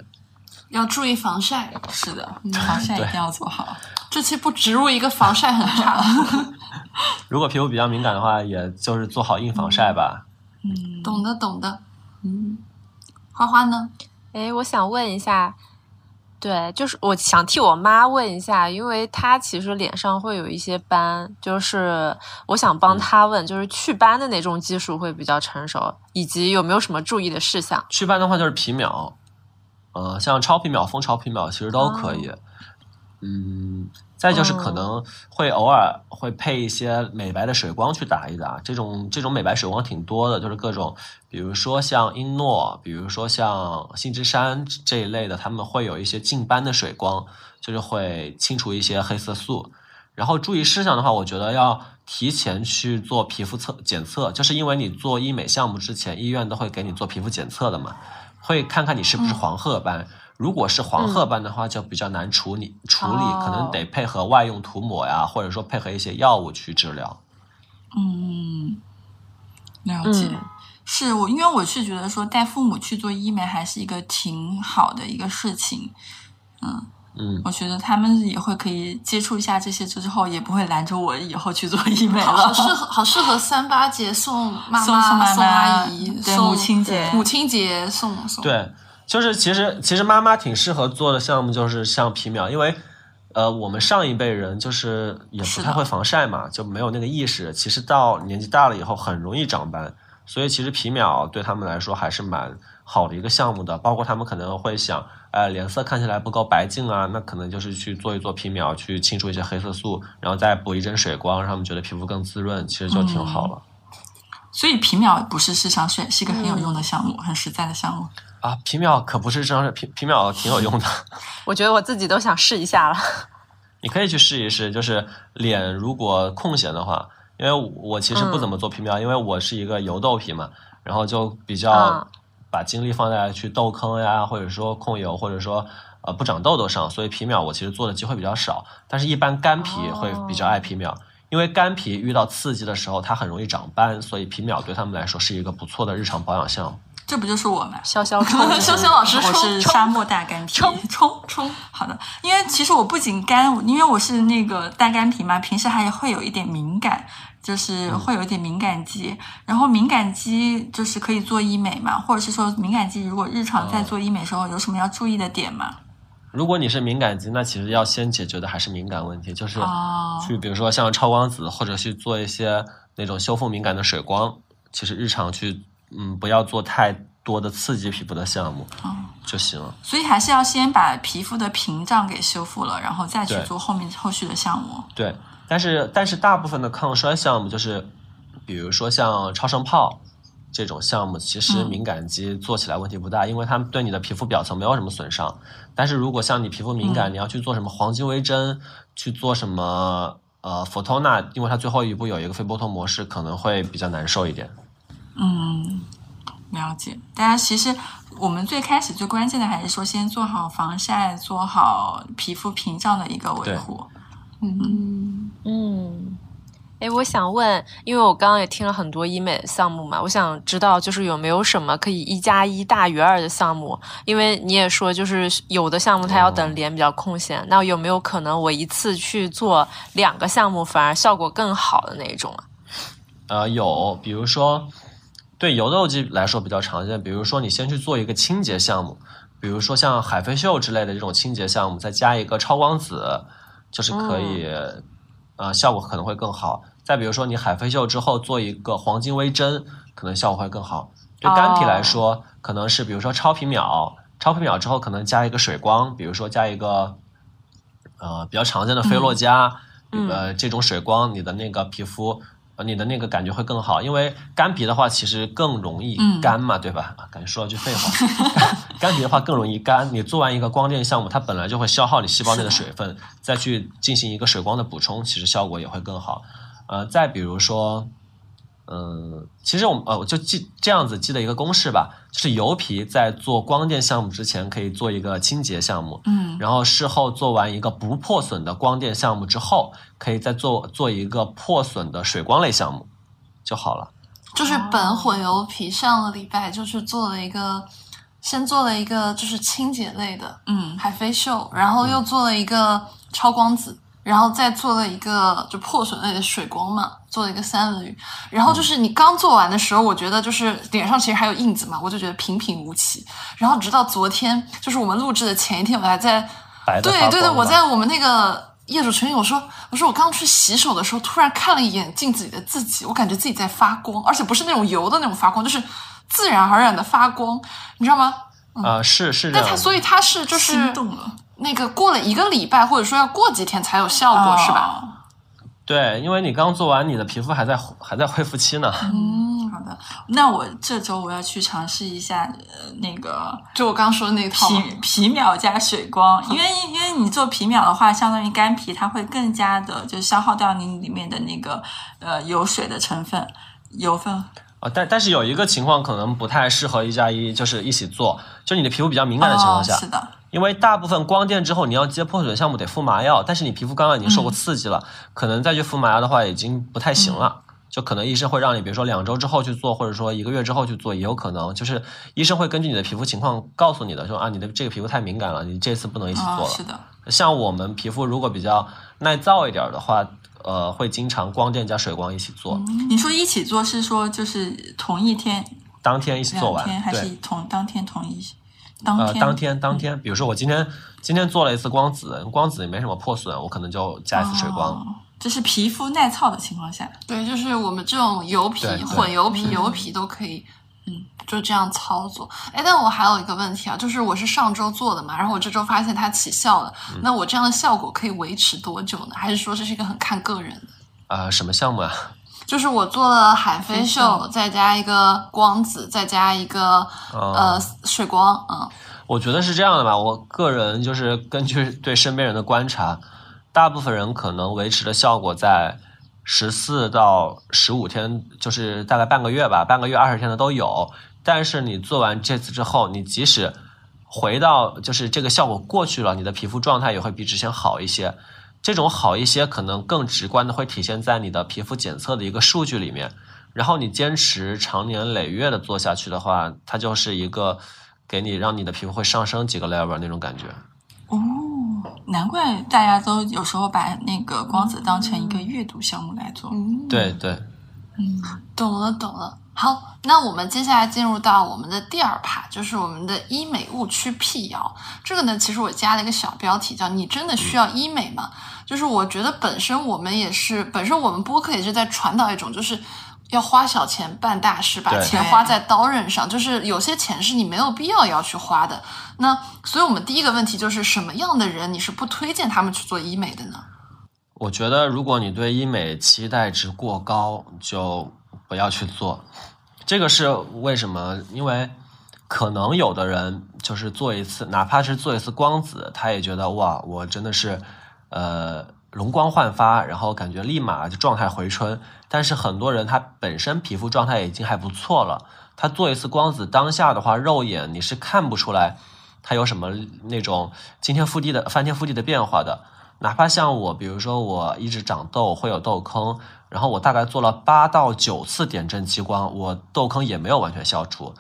要注意防晒。是的，防晒一定要做好。这期不植入一个防晒很差。如果皮肤比较敏感的话，也就是做好硬防晒吧。嗯，懂的懂的。嗯，花花呢？哎，我想问一下，对，就是我想替我妈问一下，因为她其实脸上会有一些斑，就是我想帮她问，就是祛斑的哪种技术会比较成熟，以及有没有什么注意的事项？祛斑的话就是皮秒，呃，像超皮秒、蜂巢皮秒其实都可以。嗯，再就是可能会偶尔会配一些美白的水光去打一打，这种这种美白水光挺多的，就是各种，比如说像英诺，比如说像信之山这一类的，他们会有一些净斑的水光，就是会清除一些黑色素。然后注意事项的话，我觉得要提前去做皮肤测检测，就是因为你做医美项目之前，医院都会给你做皮肤检测的嘛，会看看你是不是黄褐斑。如果是黄褐斑的话，就比较难处理，处理哦可能得配合外用涂抹呀，或者说配合一些药物去治疗。嗯，了解。嗯是我，因为我是觉得说带父母去做医美还是一个挺好的一个事情。嗯，嗯，我觉得他们也会可以接触一下这些之后，也不会拦着我以后去做医美了好了。适 合好适合三八节送妈送送妈妈送阿姨，送对母亲节母亲节送送。对，就是其实其实妈妈挺适合做的项目，就是像皮秒，因为呃我们上一辈人就是也不太会防晒嘛，就没有那个意识。其实到年纪大了以后，很容易长斑，所以其实皮秒对他们来说还是蛮好的一个项目的。包括他们可能会想，呃，脸色看起来不够白净啊，那可能就是去做一做皮秒，去清除一些黑色素，然后再补一针水光，让他们觉得皮肤更滋润，其实就挺好了。所以皮秒不是市场选，是一个很有用的项目，很实在的项目。啊，皮秒可不是智商税，皮皮秒挺有用的。我觉得我自己都想试一下了。你可以去试一试，就是脸如果空闲的话，因为我其实不怎么做皮秒，因为我是一个油痘皮嘛，然后就比较嗯把精力放在去痘坑呀，或者说控油，或者说呃不长痘痘上，所以皮秒我其实做的机会比较少。但是，一般干皮会比较爱皮秒，因为干皮遇到刺激的时候，它很容易长斑，所以皮秒对他们来说是一个不错的日常保养项目。这不就是我吗？潇潇冲 潇潇老师我是沙漠大干皮，冲冲冲。好的，因为其实我不仅干，因为我是那个大干皮嘛，平时还会有一点敏感，就是会有一点敏感肌。然后敏感肌就是可以做医美嘛，或者是说敏感肌如果日常在做医美时候有什么要注意的点吗？如果你是敏感肌，那其实要先解决的还是敏感问题，就是哦去比如说像超光子，或者去做一些那种修复敏感的水光。其实日常去，嗯，不要做太多的刺激皮肤的项目哦就行了。所以还是要先把皮肤的屏障给修复了，然后再去做后面后续的项目。对，但是但是大部分的抗衰项目就是，比如说像超声炮这种项目，其实嗯敏感肌做起来问题不大，因为它们对你的皮肤表层没有什么损伤。但是如果像你皮肤敏感，嗯你要去做什么黄金微针，去做什么呃 Photona，因为它最后一步有一个非剥脱模式，可能会比较难受一点。嗯，了解。大家其实我们最开始最关键的还是说，先做好防晒，做好皮肤屏障的一个维护。嗯，嗯，哎，我想问，因为我刚刚也听了很多医美项目嘛，我想知道就是有没有什么可以一加一大于二的项目？因为你也说，就是有的项目它要等脸比较空闲，那有没有可能我一次去做两个项目，反而效果更好的那一种啊？呃，有，比如说对油痘肌来说比较常见，比如说你先去做一个清洁项目，比如说像海飞秀之类的这种清洁项目，再加一个超光子，就是可以，呃，效果可能会更好。再比如说你海飞秀之后做一个黄金微针，可能效果会更好。对干皮来说，可能是比如说超皮秒，超皮秒之后可能加一个水光，比如说加一个呃比较常见的菲洛嘉，嗯呃这种水光，你的那个皮肤。呃，你的那个感觉会更好，因为干皮的话其实更容易嗯干嘛，对吧？啊，感觉说了句废话。干皮的话更容易干，你做完一个光电项目，它本来就会消耗你细胞内的水分，再去进行一个水光的补充，其实效果也会更好。呃，再比如说，嗯，其实我们呃，我就记这样子记的一个公式吧，就是油皮在做光电项目之前可以做一个清洁项目，嗯然后事后做完一个不破损的光电项目之后，可以再做做一个破损的水光类项目就好了。就是本混油皮上个礼拜就是做了一个，先做了一个就是清洁类的嗯海飞秀，然后又做了一个超光子，然后再做了一个就破损类的水光嘛，做了一个三文鱼。然后就是你刚做完的时候，我觉得就是脸上其实还有印子嘛，我就觉得平平无奇。然后直到昨天，就是我们录制的前一天，我还在白的对对对，我在我们那个业主群里，我说我说我刚去洗手的时候，突然看了一眼镜子里的自己，我感觉自己在发光，而且不是那种油的那种发光，就是自然而然的发光，你知道吗？啊、是是这但样的。它所以它是就是心动了，那个过了一个礼拜，或者说要过几天才有效果，是吧？哦？对，因为你刚做完，你的皮肤还在还在恢复期呢。嗯，好的。那我这周我要去尝试一下呃那个就我刚刚说的那套，皮皮秒加水光，因为 因为你做皮秒的话，相当于干皮，它会更加的就消耗掉你里面的那个呃油水的成分油分。啊，但但是有一个情况可能不太适合一加一，就是一起做，就你的皮肤比较敏感的情况下，哦、是的，因为大部分光电之后你要接破损项目得敷麻药，但是你皮肤刚刚已经受过刺激了，可能再去敷麻药的话已经不太行了，就可能医生会让你，比如说两周之后去做，或者说一个月之后去做，也有可能。就是医生会根据你的皮肤情况告诉你的，说啊，你的这个皮肤太敏感了，你这次不能一起做。啊，了。是的，像我们皮肤如果比较耐造一点的话，呃，会经常光电加水光一起做，你说一起做是说就是同一天、当天一起做完，还是对。同当天同一当呃，天？当天当天，比如说我今天今天做了一次光子，光子也没什么破损，我可能就加一次水光。哦这是皮肤耐操的情况下，对，就是我们这种油皮混油皮、油皮都可以，嗯，就这样操作。哎，但我还有一个问题啊，就是我是上周做的嘛，然后我这周发现它起效了，嗯那我这样的效果可以维持多久呢？还是说这是一个很看个人的？呃，什么项目啊？就是我做了海飞飞秀，再加一个光子，再加一个、哦呃水光，嗯，我觉得是这样的吧，我个人就是根据对身边人的观察，大部分人可能维持的效果在十四到十五天，就是大概半个月吧，半个月二十天的都有。但是你做完这次之后，你即使回到就是这个效果过去了，你的皮肤状态也会比之前好一些。这种好一些，可能更直观的会体现在你的皮肤检测的一个数据里面。然后你坚持长年累月的做下去的话，它就是一个给你让你的皮肤会上升几个 level 那种感觉。哦，难怪大家都有时候把那个光子当成一个阅读项目来做。嗯对对，懂了，懂了。好，那我们接下来进入到我们的第二趴，就是我们的医美误区辟谣。这个呢，其实我加了一个小标题，叫“你真的需要医美吗？”就是我觉得本身我们也是，本身我们播客也是在传导一种，就是要花小钱办大事，把钱花在刀刃上。就是有些钱是你没有必要要去花的。那所以我们第一个问题就是，什么样的人你是不推荐他们去做医美的呢？我觉得如果你对医美期待值过高，就不要去做。这个是为什么？因为可能有的人就是做一次，哪怕是做一次光子，他也觉得哇，我真的是呃容光焕发，然后感觉立马就状态回春。但是很多人他本身皮肤状态已经还不错了，他做一次光子，当下的话肉眼你是看不出来他有什么那种惊天覆地的翻天覆地的变化的。哪怕像我，比如说我一直长痘，会有痘坑，然后我大概做了八到九次点阵激光，我痘坑也没有完全消除。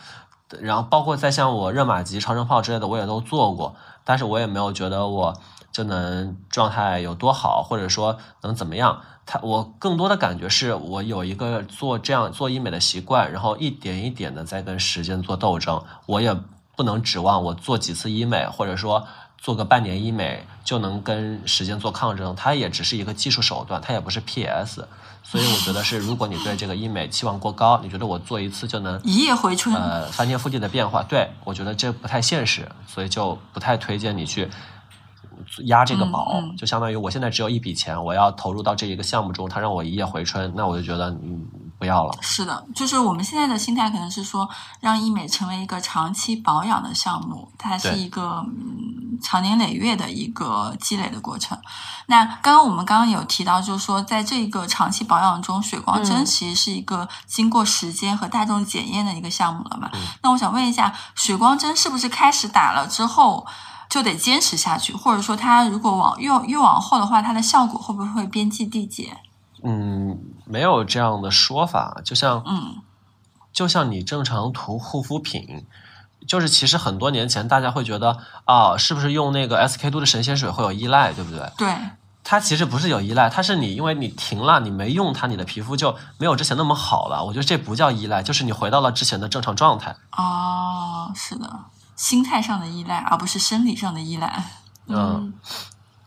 然后包括在像我热玛吉、超声炮之类的，我也都做过，但是我也没有觉得我就能状态有多好，或者说能怎么样。他我更多的感觉是我有一个做这样做医美的习惯，然后一点一点的在跟时间做斗争。我也不能指望我做几次医美，或者说做个半年医美就能跟时间做抗争。它也只是一个技术手段，它也不是 PS。所以我觉得是，如果你对这个医美期望过高，你觉得我做一次就能一夜回春，呃翻天覆地的变化，对我觉得这不太现实，所以就不太推荐你去压这个保。嗯嗯就相当于我现在只有一笔钱，我要投入到这一个项目中，它让我一夜回春，那我就觉得嗯不要了。是的，就是我们现在的心态可能是说，让医美成为一个长期保养的项目，它是一个嗯长年累月的一个积累的过程。那刚刚我们刚刚有提到，就是说，在这个长期保养中，水光针嗯其实是一个经过时间和大众检验的一个项目了嘛？嗯那我想问一下，水光针是不是开始打了之后？就得坚持下去，或者说它如果往越越往后的话，它的效果会不会边际递减？嗯，没有这样的说法，就像嗯，就像你正常涂护肤品，就是其实很多年前大家会觉得啊，是不是用那个 SK two 的神仙水会有依赖，对不对？对，它其实不是有依赖，它是你因为你停了，你没用它，你的皮肤就没有之前那么好了。我觉得这不叫依赖，就是你回到了之前的正常状态。哦，是的，心态上的依赖，而不是生理上的依赖。嗯，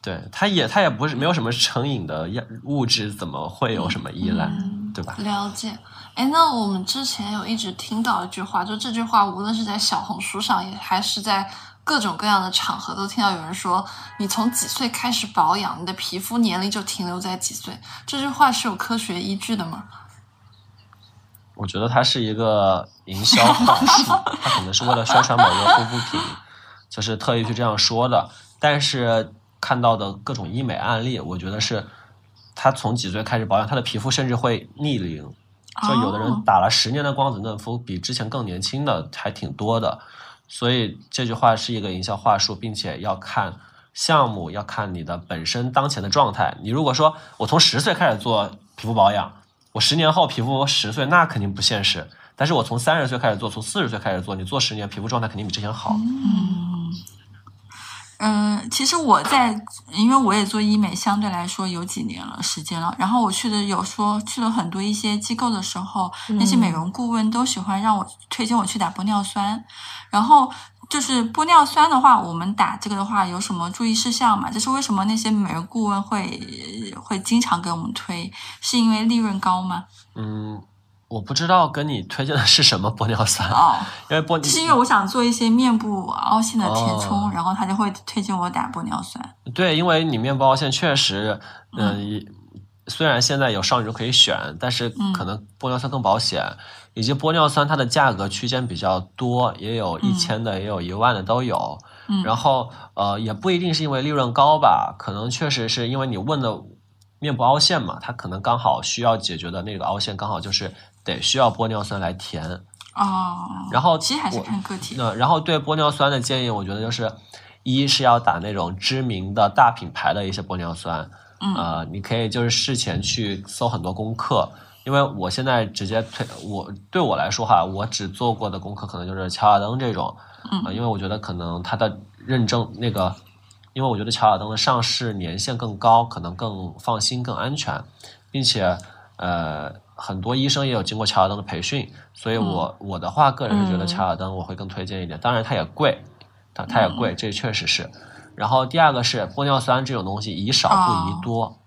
对，它也它也不是没有什么成瘾的药物质，怎么会有什么依赖，对吧？了解。哎，那我们之前有一直听到一句话，就这句话，无论是在小红书上，也还是在各种各样的场合，都听到有人说，你从几岁开始保养，你的皮肤年龄就停留在几岁。这句话是有科学依据的吗？我觉得它是一个营销话 术，它可能是为了宣传某个护肤品，就是特意去这样说的。但是看到的各种医美案例，我觉得是他从几岁开始保养，他的皮肤甚至会逆龄。就有的人哦打了十年的光子嫩肤，比之前更年轻的还挺多的。所以这句话是一个营销话术，并且要看项目，要看你的本身当前的状态。你如果说我从十岁开始做皮肤保养，我十年后皮肤十岁，那肯定不现实。但是我从三十岁开始做，从四十岁开始做，你做十年，皮肤状态肯定比之前好。嗯，其实我在，因为我也做医美，相对来说有几年了时间了。然后我去的有说去了很多一些机构的时候，那些美容顾问都喜欢让我推荐我去打玻尿酸。然后就是玻尿酸的话，我们打这个的话有什么注意事项嘛？就是为什么那些美容顾问会会经常给我们推？是因为利润高吗？嗯，我不知道跟你推荐的是什么玻尿酸，哦，因为玻是因为我想做一些面部凹陷的填充，哦然后他就会推荐我打玻尿酸。对，因为你面部凹陷确实，嗯，虽然现在有少女可以选，但是可能玻尿酸更保险，以及玻尿酸它的价格区间比较多，也有一千的，也有一万的都有。嗯。然后呃，也不一定是因为利润高吧，可能确实是因为你问的面部凹陷嘛，它可能刚好需要解决的那个凹陷刚好就是得需要玻尿酸来填。哦，然后其实还是看个体。那然后对玻尿酸的建议，我觉得就是一是要打那种知名的大品牌的一些玻尿酸，嗯呃，你可以就是事前去搜很多功课，因为我现在直接推我对我来说哈，我只做过的功课可能就是乔尔登这种，嗯呃，因为我觉得可能它的认证那个，因为我觉得乔尔登的上市年限更高，可能更放心、更安全，并且呃，很多医生也有经过乔尔登的培训，所以我、我的话，个人是觉得嗯乔尔登我会更推荐一点，当然它也贵，它它也贵，这确实是。然后第二个是玻尿酸这种东西，宜少不宜多。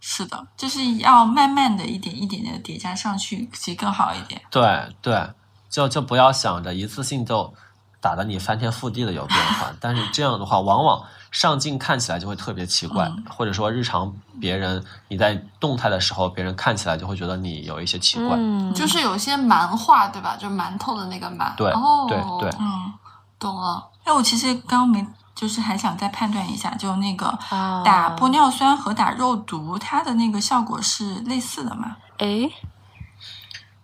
是的，就是要慢慢的一点一点的叠加上去，其实更好一点。对对，就就不要想着一次性就打得你翻天覆地的有变化，但是这样的话，往往上镜看起来就会特别奇怪，嗯或者说日常别人你在动态的时候，别人看起来就会觉得你有一些奇怪。嗯，就是有些蛮化，对吧？就馒头的那个馒。对哦，对对嗯，懂了。哎，我其实刚刚没，就是还想再判断一下，就那个啊打玻尿酸和打肉毒，它的那个效果是类似的吗？诶，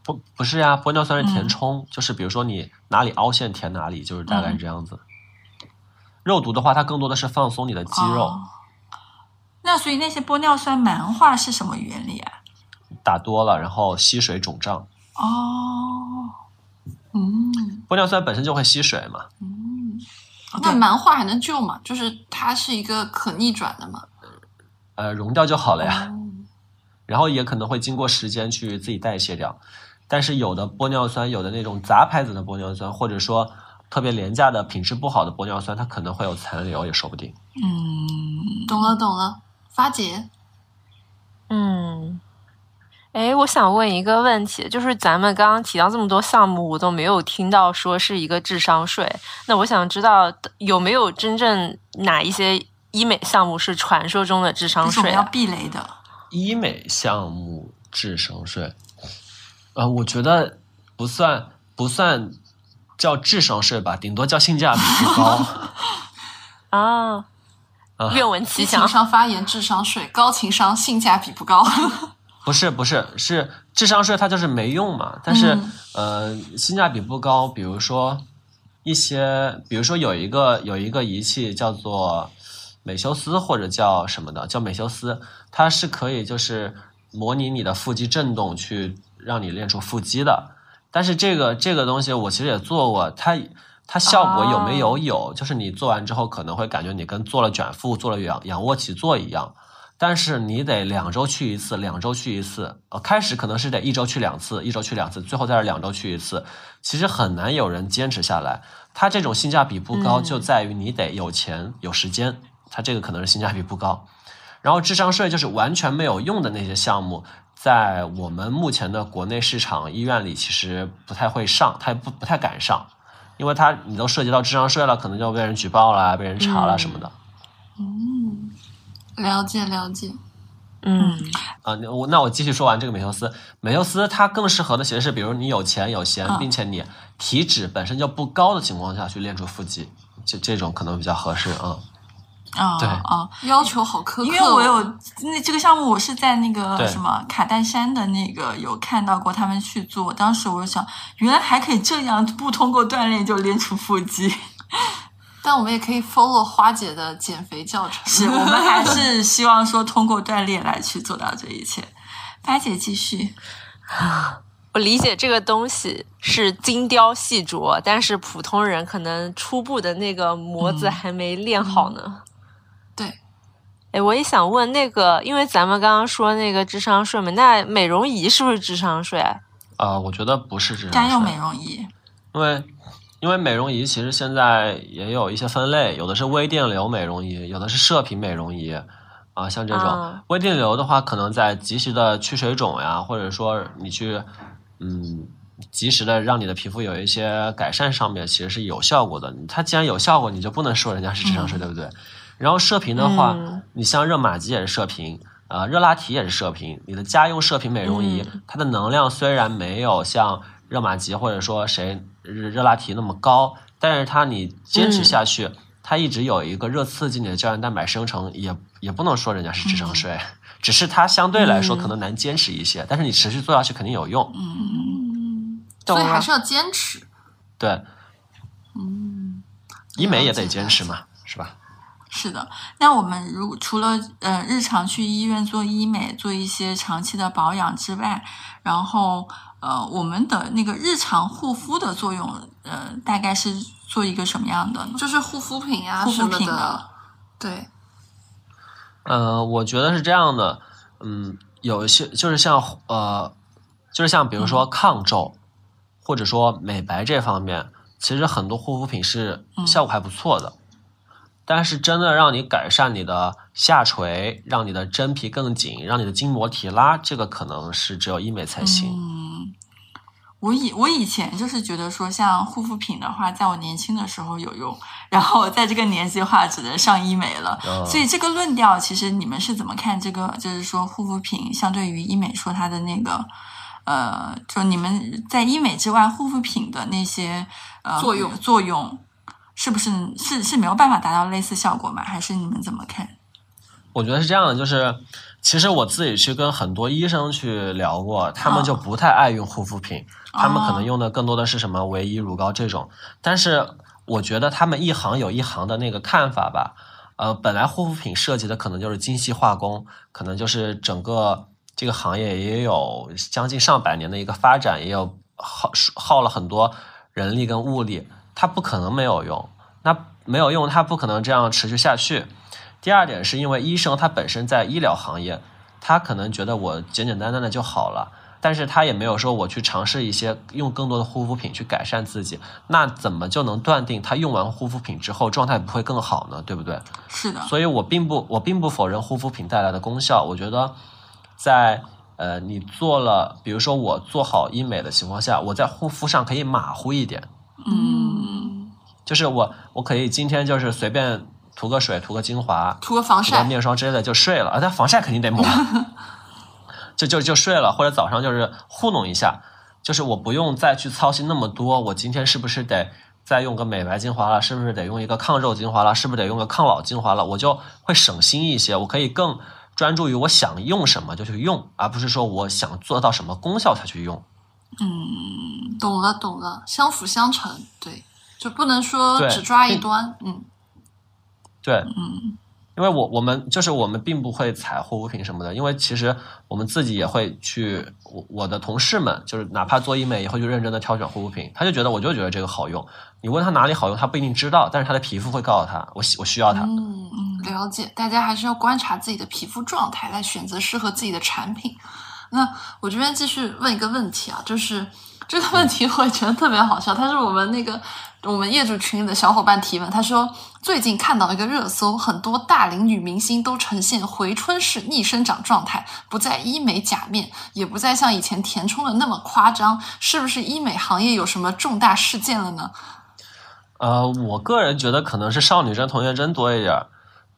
不不是呀，玻尿酸是填嗯充，就是比如说你哪里凹陷填哪里，就是大概这样子。肉毒的话，它更多的是放松你的肌肉，哦那所以那些玻尿酸蛮化是什么原理啊？打多了然后吸水肿胀。哦，嗯，玻尿酸本身就会吸水嘛，嗯那蛮化还能救吗？就是它是一个可逆转的嘛。呃，溶掉就好了呀。哦然后也可能会经过时间去自己代谢掉。但是有的玻尿酸，有的那种杂牌子的玻尿酸，或者说特别廉价的、品质不好的玻尿酸，它可能会有残留，也说不定。嗯，懂了懂了，发姐，嗯，哎，我想问一个问题，就是咱们刚刚提到这么多项目，我都没有听到说是一个智商税。那我想知道有没有真正哪一些医美项目是传说中的智商税是要？避雷的。医美项目智商税，呃，我觉得不算不算叫智商税吧，顶多叫性价比不高。啊 啊，愿闻其详低情。商发言智商税，高情商性价比不高。不是不是是智商税，它就是没用嘛。但是、嗯呃，性价比不高。比如说一些，比如说有一个有一个仪器叫做美修斯或者叫什么的，叫美修斯，它是可以就是模拟你的腹肌震动，去让你练出腹肌的。但是这个这个东西我其实也做过，它它效果有没有？有，就是你做完之后可能会感觉你跟做了卷腹、做了仰仰卧起坐一样。但是你得两周去一次，两周去一次。呃，开始可能是得一周去两次，一周去两次，最后再是两周去一次。其实很难有人坚持下来。它这种性价比不高，嗯就在于你得有钱有时间。它这个可能是性价比不高。然后智商税就是完全没有用的那些项目，在我们目前的国内市场医院里，其实不太会上，他也不不太敢上，因为他你都涉及到智商税了，可能就被人举报啦、被人查了什么的。嗯。了解了解，嗯。啊，那我那我继续说完这个美修斯，美修斯它更适合的其实是，比如你有钱有闲，嗯。并且你体脂本身就不高的情况下去练出腹肌，这这种可能比较合适啊。啊对啊，要求好苛刻哦。因为我有那这个项目，我是在那个什么卡戴珊的那个有看到过他们去做，当时我就想，原来还可以这样，不通过锻炼就练出腹肌。但我们也可以 follow 花姐的减肥教程。是我们还是希望说通过锻炼来去做到这一切。花姐继续。我理解这个东西是精雕细琢，但是普通人可能初步的那个模子还没练好呢。对，哎，我也想问那个，因为咱们刚刚说那个智商税嘛，那美容仪是不是智商税？啊、我觉得不是智商家用美容仪，因为因为美容仪其实现在也有一些分类，有的是微电流美容仪，有的是射频美容仪。啊，像这种、啊微电流的话，可能在及时的去水肿呀，或者说你去，嗯，及时的让你的皮肤有一些改善上面，其实是有效果的。它既然有效果，你就不能说人家是智商税，对不对？然后射频的话，嗯你像热玛吉也是射频，呃，热拉提也是射频。你的家用射频美容仪，它的能量虽然没有像热玛吉或者说谁热热拉提那么高，但是它你坚持下去，它一直有一个热刺激你的胶原蛋白生成，也也不能说人家是智商税，只是它相对来说可能难坚持一些，但是你持续做下去肯定有用。懂了所以还是要坚持。对，嗯医美也得坚持嘛，是吧？是的。那我们如除了呃日常去医院做医美、做一些长期的保养之外，然后呃我们的那个日常护肤的作用，呃大概是做一个什么样的呢？就是护肤品啊护肤什么品的对，呃，我觉得是这样的，嗯，有一些就是像呃，就是像比如说抗皱，或者说美白这方面，其实很多护肤品是效果还不错的。但是真的让你改善你的下垂，让你的真皮更紧，让你的筋膜提拉，这个可能是只有医美才行。嗯，我以我以前就是觉得说，像护肤品的话，在我年轻的时候有用，然后在这个年纪的话，只能上医美了。嗯所以这个论调，其实你们是怎么看这个？就是说，护肤品相对于医美，说它的那个。呃，就你们在医美之外，护肤品的那些呃作用作用，是不是是是没有办法达到类似效果吗？还是你们怎么看？我觉得是这样的，就是其实我自己去跟很多医生去聊过，他们就不太爱用护肤品，他们可能用的更多的是什么维 E 乳膏这种。但是我觉得他们一行有一行的那个看法吧。呃，本来护肤品涉及的可能就是精细化工，可能就是整个这个行业也有将近上百年的一个发展，也有耗耗了很多人力跟物力，它不可能没有用。那没有用，它不可能这样持续下去。第二点是因为医生他本身在医疗行业，他可能觉得我简简单单的就好了，但是他也没有说我去尝试一些用更多的护肤品去改善自己，那怎么就能断定他用完护肤品之后状态不会更好呢？对不对？是的，所以我并不我并不否认护肤品带来的功效，我觉得在呃你做了，比如说我做好医美的情况下，我在护肤上可以马虎一点，嗯，就是我我可以今天就是随便涂个水，涂个精华，涂个防涂个晒，面霜之类的就睡了啊，但防晒肯定得抹，就就就睡了，或者早上就是糊弄一下，就是我不用再去操心那么多，我今天是不是得再用个美白精华了，是不是得用一个抗皱精华了，是不是得用个抗老精华了，我就会省心一些，我可以更专注于我想用什么就去用，而不是说我想做到什么功效才去用。懂了懂了，相辅相成，对，就不能说只抓一端，嗯，对，嗯，因为我我们就是我们并不会采护肤品什么的，因为其实我们自己也会去，我我的同事们就是哪怕做医美也会去认真的挑选护肤品，他就觉得我就觉得这个好用，你问他哪里好用，他不一定知道，但是他的皮肤会告诉他，我喜我需要它。嗯嗯，了解。大家还是要观察自己的皮肤状态，来选择适合自己的产品。那我这边继续问一个问题啊，就是这个问题我也觉得特别好笑，他是我们那个我们业主群里的小伙伴提问，他说最近看到一个热搜，很多大龄女明星都呈现回春式逆生长状态，不再医美假面，也不再像以前填充的那么夸张，是不是医美行业有什么重大事件了呢？呃，我个人觉得可能是少女针、童颜针多一点儿。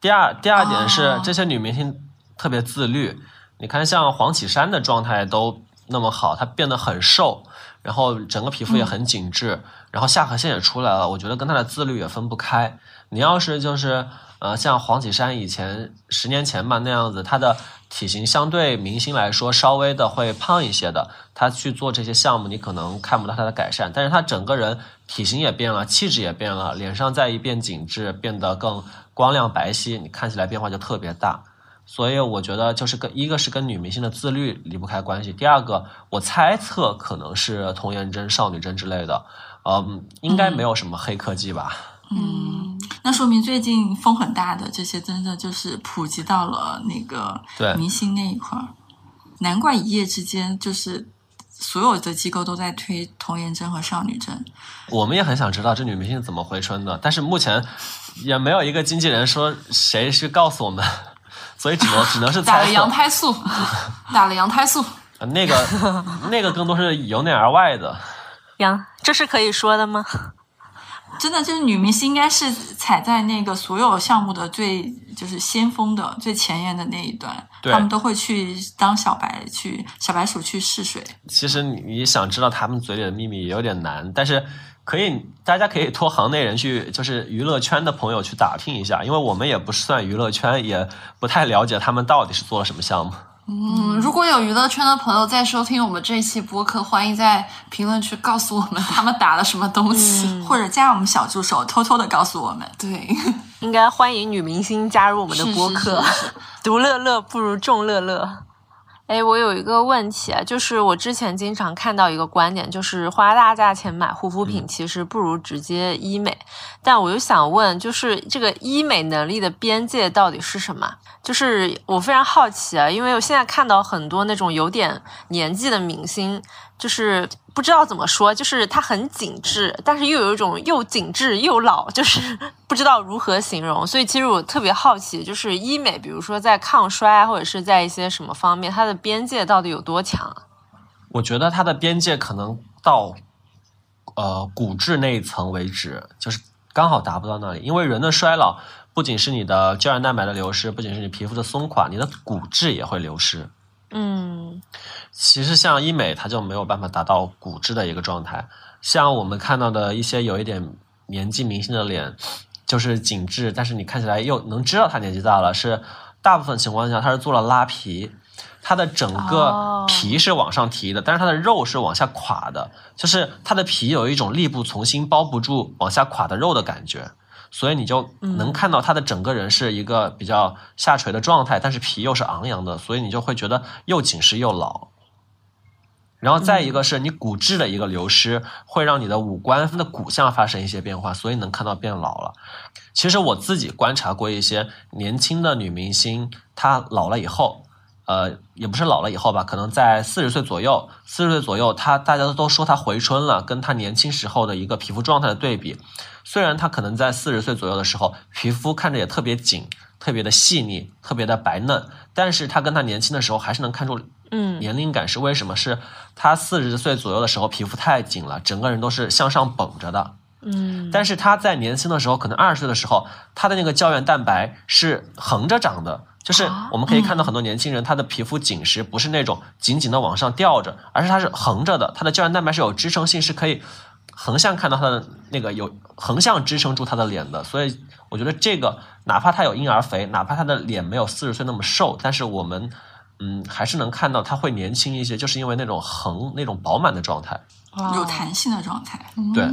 第二，第二点是、哦这些女明星特别自律。你看，像黄绮珊的状态都那么好，她变得很瘦，然后整个皮肤也很紧致，然后下颌线也出来了。我觉得跟他的自律也分不开。你要是就是呃，像黄绮珊以前十年前吧那样子，她的体型相对明星来说稍微的会胖一些的，她去做这些项目，你可能看不到她的改善，但是她整个人体型也变了，气质也变了，脸上再一变紧致，变得更光亮白皙，你看起来变化就特别大。所以我觉得就是跟一个是跟女明星的自律离不开关系，第二个我猜测可能是童颜针、少女针之类的，嗯，应该没有什么黑科技吧。嗯，那说明最近风很大的这些，真的就是普及到了那个对明星那一块儿。难怪一夜之间，就是所有的机构都在推童颜针和少女针。我们也很想知道这女明星怎么回春的，但是目前也没有一个经纪人说谁是告诉我们，所以只能只能是 猜测打了羊。胎素，打了羊胎素。呃那个那个更多是由内而外的。羊，这是可以说的吗？真的，就是女明星应该是踩在那个所有项目的最就是先锋的最前沿的那一段，他们都会去当小白去小白鼠去试水。其实你你想知道他们嘴里的秘密也有点难，但是可以，大家可以托行内人去，就是娱乐圈的朋友去打听一下，因为我们也不算娱乐圈，也不太了解他们到底是做了什么项目。嗯，如果有娱乐圈的朋友在收听我们这一期播客，欢迎在评论区告诉我们他们打了什么东西。或者加我们小助手，偷偷的告诉我们。对，应该欢迎女明星加入我们的播客。是是是是独乐乐不如众乐乐。哎，我有一个问题啊，就是我之前经常看到一个观点，就是花大价钱买护肤品，其实不如直接医美。但我又想问，就是这个医美能力的边界到底是什么？就是我非常好奇啊，因为我现在看到很多那种有点年纪的明星，就是不知道怎么说，就是它很紧致，但是又有一种又紧致又老，就是不知道如何形容。所以其实我特别好奇，就是医美，比如说在抗衰，或者是在一些什么方面，它的边界到底有多强？我觉得它的边界可能到呃骨质那一层为止，就是刚好达不到那里。因为人的衰老不仅是你的胶原蛋白的流失，不仅是你皮肤的松垮，你的骨质也会流失。嗯其实像医美，它就没有办法达到骨质的一个状态。像我们看到的一些有一点年纪明星的脸，就是紧致，但是你看起来又能知道他年纪大了，是大部分情况下他是做了拉皮，他的整个哦皮是往上提的，但是他的肉是往下垮的，就是他的皮有一种力不从心、包不住往下垮的肉的感觉。所以你就能看到他的整个人是一个比较下垂的状态，但是皮又是昂扬的，所以你就会觉得又紧实又老。然后再一个是你骨质的一个流失，会让你的五官的骨相发生一些变化，所以能看到变老了。其实我自己观察过一些年轻的女明星，她老了以后，呃，也不是老了以后吧，可能在四十岁左右，四十岁左右，她大家都说她回春了，跟她年轻时候的一个皮肤状态的对比，虽然他可能在四十岁左右的时候，皮肤看着也特别紧，特别的细腻，特别的白嫩，但是他跟他年轻的时候还是能看出嗯年龄感是为什么？是他四十岁左右的时候皮肤太紧了，整个人都是向上绷着的。嗯但是他在年轻的时候，可能二十岁的时候，他的那个胶原蛋白是横着长的，就是我们可以看到很多年轻人，他的皮肤紧实，不是那种紧紧的往上吊着，而是它是横着的，它的胶原蛋白是有支撑性，是可以横向看到他的那个有横向支撑住他的脸的。所以我觉得这个，哪怕他有婴儿肥，哪怕他的脸没有四十岁那么瘦，但是我们。嗯，还是能看到他会年轻一些，就是因为那种横、那种饱满的状态。有弹性的状态。对，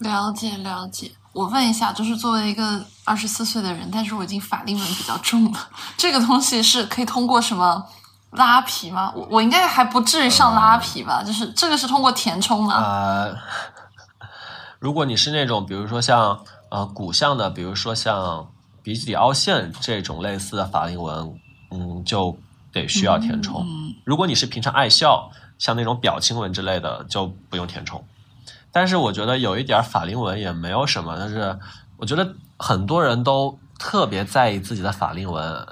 了解了解。我问一下，就是作为一个二十四岁的人，但是我已经法令纹比较重了，这个东西是可以通过什么拉皮吗？我我应该还不至于上拉皮吧？就是这个是通过填充吗？呃，如果你是那种，比如说像呃骨相的，比如说像鼻基底凹陷这种类似的法令纹，嗯，就得需要填充。如果你是平常爱笑，像那种表情纹之类的，就不用填充。但是我觉得有一点法令纹也没有什么，但是我觉得很多人都特别在意自己的法令纹。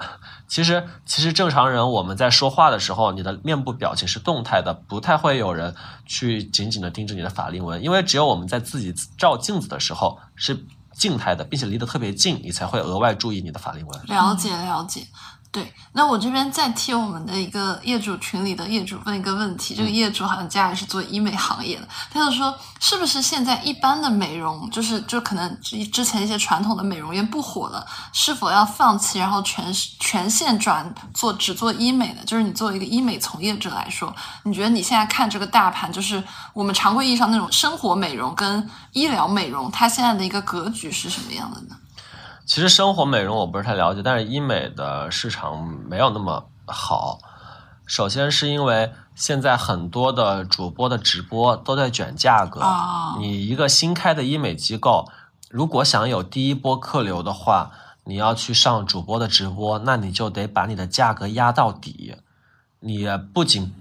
其实，其实正常人我们在说话的时候，你的面部表情是动态的，不太会有人去紧紧的盯着你的法令纹，因为只有我们在自己照镜子的时候是静态的，并且离得特别近，你才会额外注意你的法令纹。了解了解。对，那我这边再替我们的一个业主群里的业主问一个问题，这个业主好像家里是做医美行业的，他就说，是不是现在一般的美容，就是就可能之之前一些传统的美容院不火了，是否要放弃，然后全全线转做只做医美的？就是你作为一个医美从业者来说，你觉得你现在看这个大盘，就是我们常规意义上那种生活美容跟医疗美容，它现在的一个格局是什么样的呢？其实生活美容我不是太了解，但是医美的市场没有那么好。首先是因为现在很多的主播的直播都在卷价格，哦你一个新开的医美机构，如果想有第一波客流的话，你要去上主播的直播，那你就得把你的价格压到底。你不仅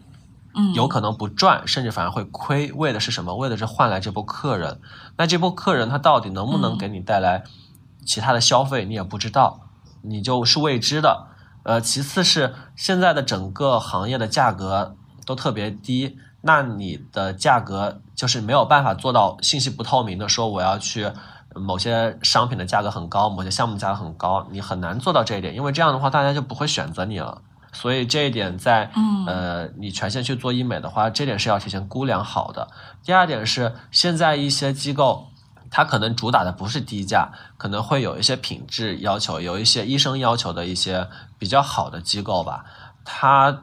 嗯，有可能不赚，甚至反而会亏。为的是什么？为的是换来这波客人。那这波客人他到底能不能嗯给你带来其他的消费，你也不知道，你就是未知的。呃，其次是现在的整个行业的价格都特别低，那你的价格就是没有办法做到信息不透明的说我要去某些商品的价格很高，某些项目价格很高，你很难做到这一点，因为这样的话大家就不会选择你了。所以这一点在嗯呃你全线去做医美的话，这点是要提前估量好的。第二点是现在一些机构。它可能主打的不是低价，可能会有一些品质要求，有一些医生要求的一些比较好的机构吧。它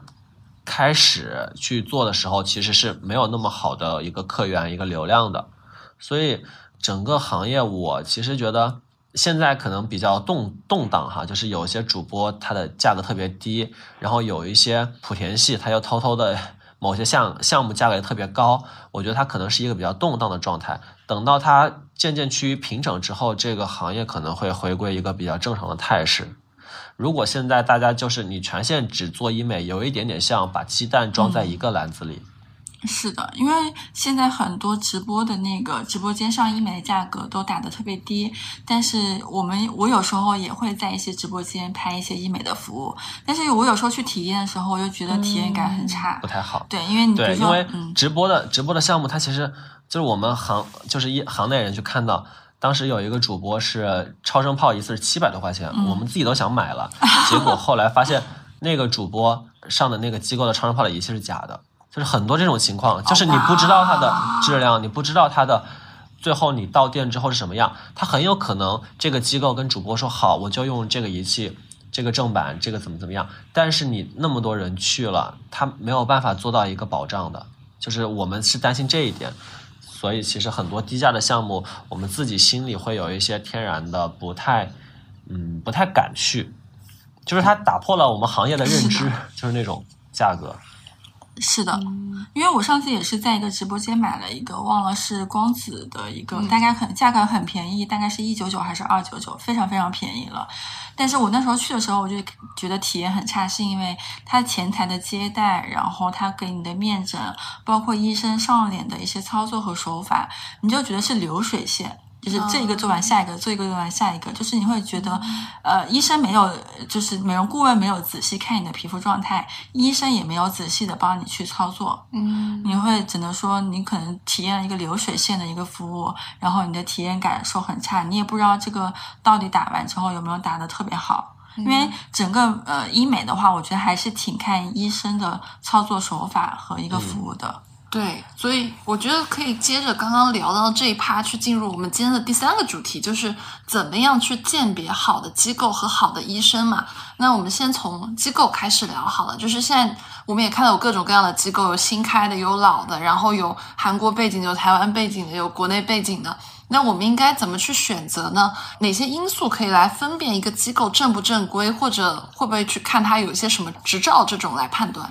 开始去做的时候，其实是没有那么好的一个客源、一个流量的，所以整个行业我其实觉得现在可能比较动动荡哈，就是有些主播他的价格特别低，然后有一些莆田系他又偷偷的某些项项目价格也特别高，我觉得它可能是一个比较动荡的状态。等到它渐渐趋于平整之后，这个行业可能会回归一个比较正常的态势。如果现在大家就是你全线只做医美，有一点点像把鸡蛋装在一个篮子里。是的，因为现在很多直播的那个直播间上医美的价格都打得特别低，但是我们我有时候也会在一些直播间拍一些医美的服务，但是我有时候去体验的时候，我就觉得体验感很差。不太好。对，因为你因为嗯，直播的、直播的项目，它其实就是我们行就是一行内人去看到，当时有一个主播是超声炮一次是七百多块钱，嗯我们自己都想买了，结果后来发现 那个主播上的那个机构的超声炮的仪器是假的，就是很多这种情况，就是你不知道它的质量，你不知道它的。最后你到店之后是什么样？它很有可能这个机构跟主播说好，我就用这个仪器，这个正版，这个怎么怎么样。但是你那么多人去了，他没有办法做到一个保障的，就是我们是担心这一点。所以其实很多低价的项目，我们自己心里会有一些天然的不太，嗯，不太敢去，就是它打破了我们行业的认知，就是那种价格。是的，因为我上次也是在一个直播间买了一个，忘了是光子的一个，嗯大概可能价格很便宜，大概是一九九还是二九九，非常非常便宜了。但是我那时候去的时候，我就觉得体验很差，是因为他前台的接待，然后他给你的面诊，包括医生上脸的一些操作和手法，你就觉得是流水线。就是这一个做完下一个，做一个做完下一个，就是你会觉得，呃，医生没有，就是美容顾问没有仔细看你的皮肤状态，医生也没有仔细的帮你去操作，嗯，你会只能说你可能体验了一个流水线的一个服务，然后你的体验感受很差，你也不知道这个到底打完之后有没有打的特别好。因为整个呃医美的话，我觉得还是挺看医生的操作手法和一个服务的。对，所以我觉得可以接着刚刚聊到这一趴去进入我们今天的第三个主题，就是怎么样去鉴别好的机构和好的医生嘛。那我们先从机构开始聊好了，就是现在我们也看到有各种各样的机构，有新开的，有老的，然后有韩国背景，有台湾背景的，有国内背景的。那我们应该怎么去选择呢？哪些因素可以来分辨一个机构正不正规，或者会不会去看它有一些什么执照这种来判断？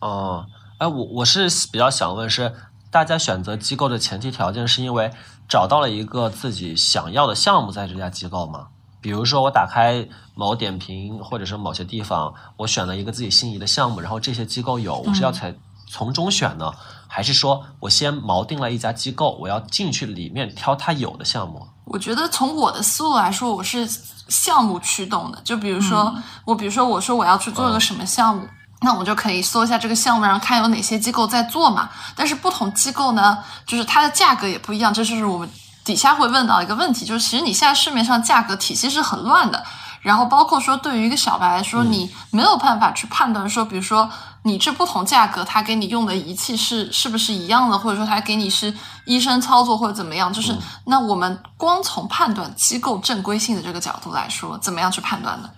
哦，哎，我我是比较想问是，大家选择机构的前提条件是因为找到了一个自己想要的项目在这家机构吗？比如说我打开某点评或者是某些地方，我选了一个自己心仪的项目，然后这些机构有，我是要采从中选呢，还是说我先锚定了一家机构，我要进去里面挑它有的项目？我觉得从我的思路来说，我是项目驱动的。就比如说，我比如说我说我要去做个什么项目，那我们就可以搜一下这个项目，然后看有哪些机构在做嘛。但是不同机构呢，就是它的价格也不一样，这就是我们底下会问到一个问题，就是其实你现在市面上价格体系是很乱的。然后包括说，对于一个小白来说，你没有办法去判断说，比如说你这不同价格，他给你用的仪器是是不是一样的，或者说他给你是医生操作或者怎么样，就是、那我们光从判断机构正规性的这个角度来说，怎么样去判断呢？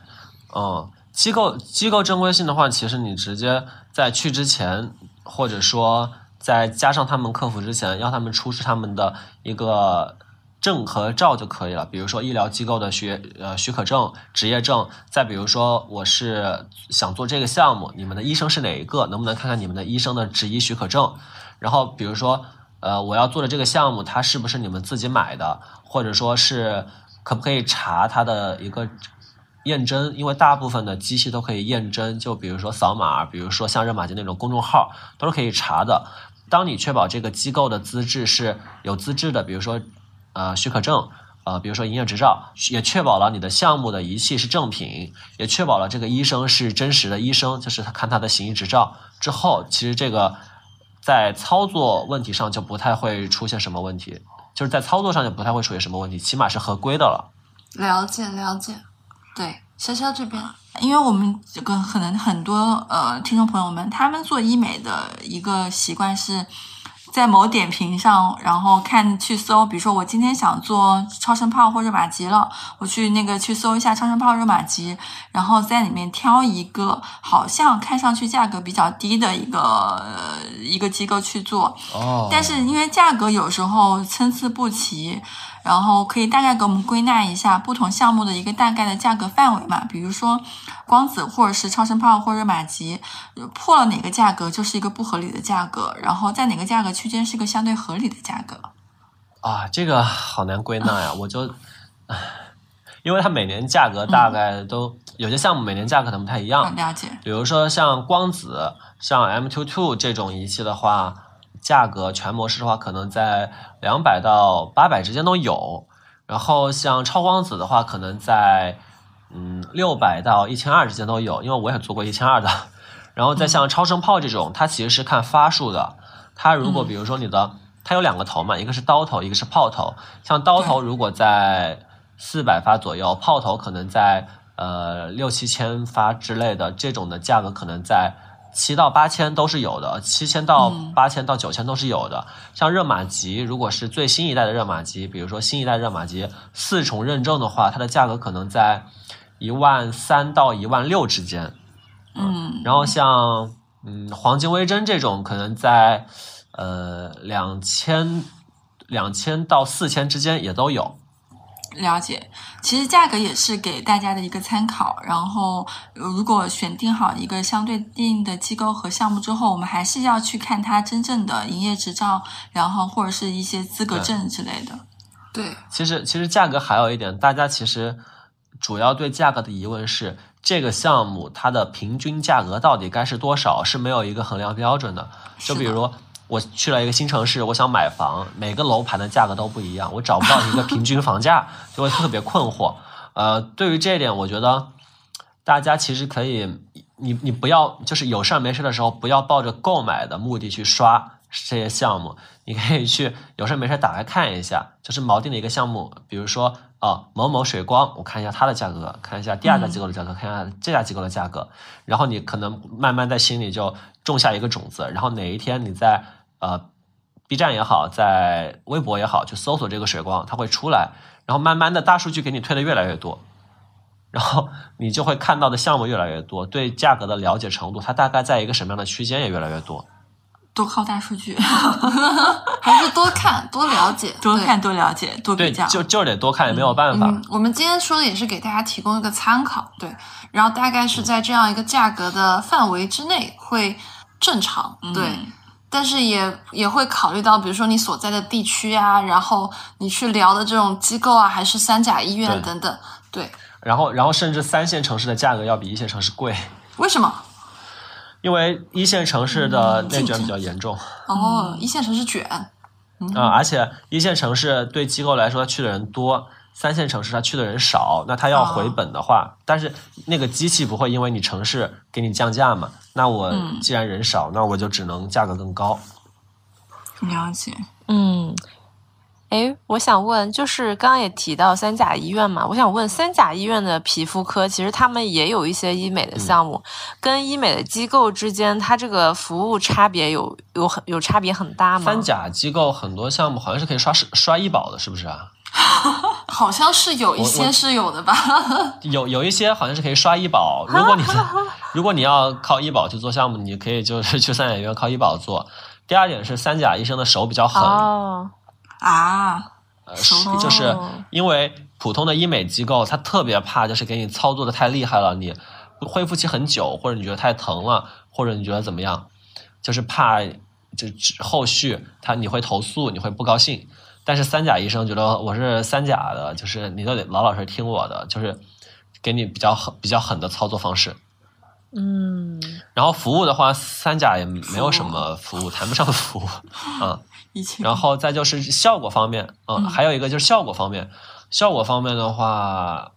嗯，机构机构正规性的话，其实你直接在去之前，或者说在加上他们客服之前，要他们出示他们的一个证和照就可以了。比如说医疗机构的学呃许可证、执业证，再比如说我是想做这个项目，你们的医生是哪一个？能不能看看你们的医生的执医许可证？然后比如说呃我要做的这个项目，它是不是你们自己买的，或者说是可不可以查它的一个验证？因为大部分的机器都可以验证，就比如说扫码，比如说像热玛吉那种公众号都是可以查的。当你确保这个机构的资质是有资质的，比如说呃许可证，呃比如说营业执照，也确保了你的项目的仪器是正品，也确保了这个医生是真实的医生，就是他看他的行医执照之后，其实这个在操作问题上就不太会出现什么问题，就是在操作上就不太会出现什么问题，起码是合规的了。了解了解，对，潇潇这边，因为我们这个可能很多呃听众朋友们，他们做医美的一个习惯是在某点评上，然后看去搜，比如说我今天想做超声炮或热玛吉了，我去那个去搜一下超声炮、热玛吉，然后在里面挑一个好像看上去价格比较低的一个、呃、一个机构去做，哦。但是因为价格有时候参差不齐，然后可以大概给我们归纳一下不同项目的一个大概的价格范围嘛。比如说光子或者是超声炮或者热玛吉，呃破了哪个价格就是一个不合理的价格，然后在哪个价格区间是一个相对合理的价格。啊，这个好难归纳呀，我就，唉因为它每年价格大概都、有些项目每年价格可能不太一样，嗯，了解。比如说像光子，像 M two two 这种仪器的话，价格全模式的话，可能在两百到八百之间都有。然后像超光子的话，可能在嗯六百到一千二之间都有，因为我也做过一千二的。然后再像超声炮这种，它其实是看发数的。它如果比如说你的，它有两个头嘛，一个是刀头，一个是炮头。像刀头如果在四百发左右，炮头可能在呃六七千发之类的，这种的价格可能在七到八千都是有的，七千到八千到九千都是有的。像热玛吉，如果是最新一代的热玛吉，比如说新一代热玛吉四重认证的话，它的价格可能在一万三到一万六之间。嗯，然后像嗯黄金微针这种，可能在呃两千两千到四千之间也都有。了解，其实价格也是给大家的一个参考。然后，呃如果选定好一个相对应的机构和项目之后，我们还是要去看它真正的营业执照，然后或者是一些资格证之类的。对，其实其实价格还有一点，大家其实主要对价格的疑问是，这个项目它的平均价格到底该是多少，是没有一个衡量标准的。就比如我去了一个新城市，我想买房，每个楼盘的价格都不一样，我找不到一个平均房价，就会特别困惑。呃，对于这一点，我觉得大家其实可以，你你不要就是有事儿没事的时候，不要抱着购买的目的去刷这些项目，你可以去有事儿没事打开看一下，就是锚定的一个项目，比如说啊某某水光，我看一下它的价格，看一下第二家机构的价格，看一下这家机构的价格，然后你可能慢慢在心里就种下一个种子，然后哪一天你在呃 B 站也好，在微博也好，去搜索这个水光，它会出来，然后慢慢的大数据给你推的越来越多。然后你就会看到的项目越来越多，对价格的了解程度，它大概在一个什么样的区间也越来越多。多靠大数据，还是多看多了解，多看多了解多，比较。就就是得多看，也没有办法。嗯，我们今天说的也是给大家提供一个参考，对，然后大概是在这样一个价格的范围之内会正常，对，嗯但是也也会考虑到，比如说你所在的地区啊，然后你去聊的这种机构啊，还是三甲医院等等，对，然后，然后甚至三线城市的价格要比一线城市贵，为什么？因为一线城市的嗯内卷比较严重哦，一线城市卷，啊、而且一线城市对机构来说，他去的人多。三线城市他去的人少，那他要回本的话，但是那个机器不会因为你城市给你降价嘛？那我嗯既然人少，那我就只能价格更高。了解，嗯，哎，我想问，就是刚刚也提到三甲医院嘛，我想问，三甲医院的皮肤科其实他们也有一些医美的项目，跟医美的机构之间，它这个服务差别有有很有差别很大吗？三甲机构很多项目好像是可以刷刷医保的，是不是啊？好像是有一些是有的吧？有有一些好像是可以刷医保，如果你的 如果你要靠医保去做项目，你可以就是去三甲医院靠医保做。第二点是三甲医生的手比较狠，哦，啊，呃，手就是哦因为普通的医美机构，他特别怕就是给你操作的太厉害了，你恢复期很久，或者你觉得太疼了，或者你觉得怎么样，就是怕就后续他你会投诉，你会不高兴。但是三甲医生觉得我是三甲的，就是你都得老老实实听我的，就是给你比较狠、比较狠的操作方式。嗯，然后服务的话，三甲也没有什么服务，谈不上服务，嗯。一切然后再就是效果方面，嗯，嗯还有一个就是效果方面。效果方面的话，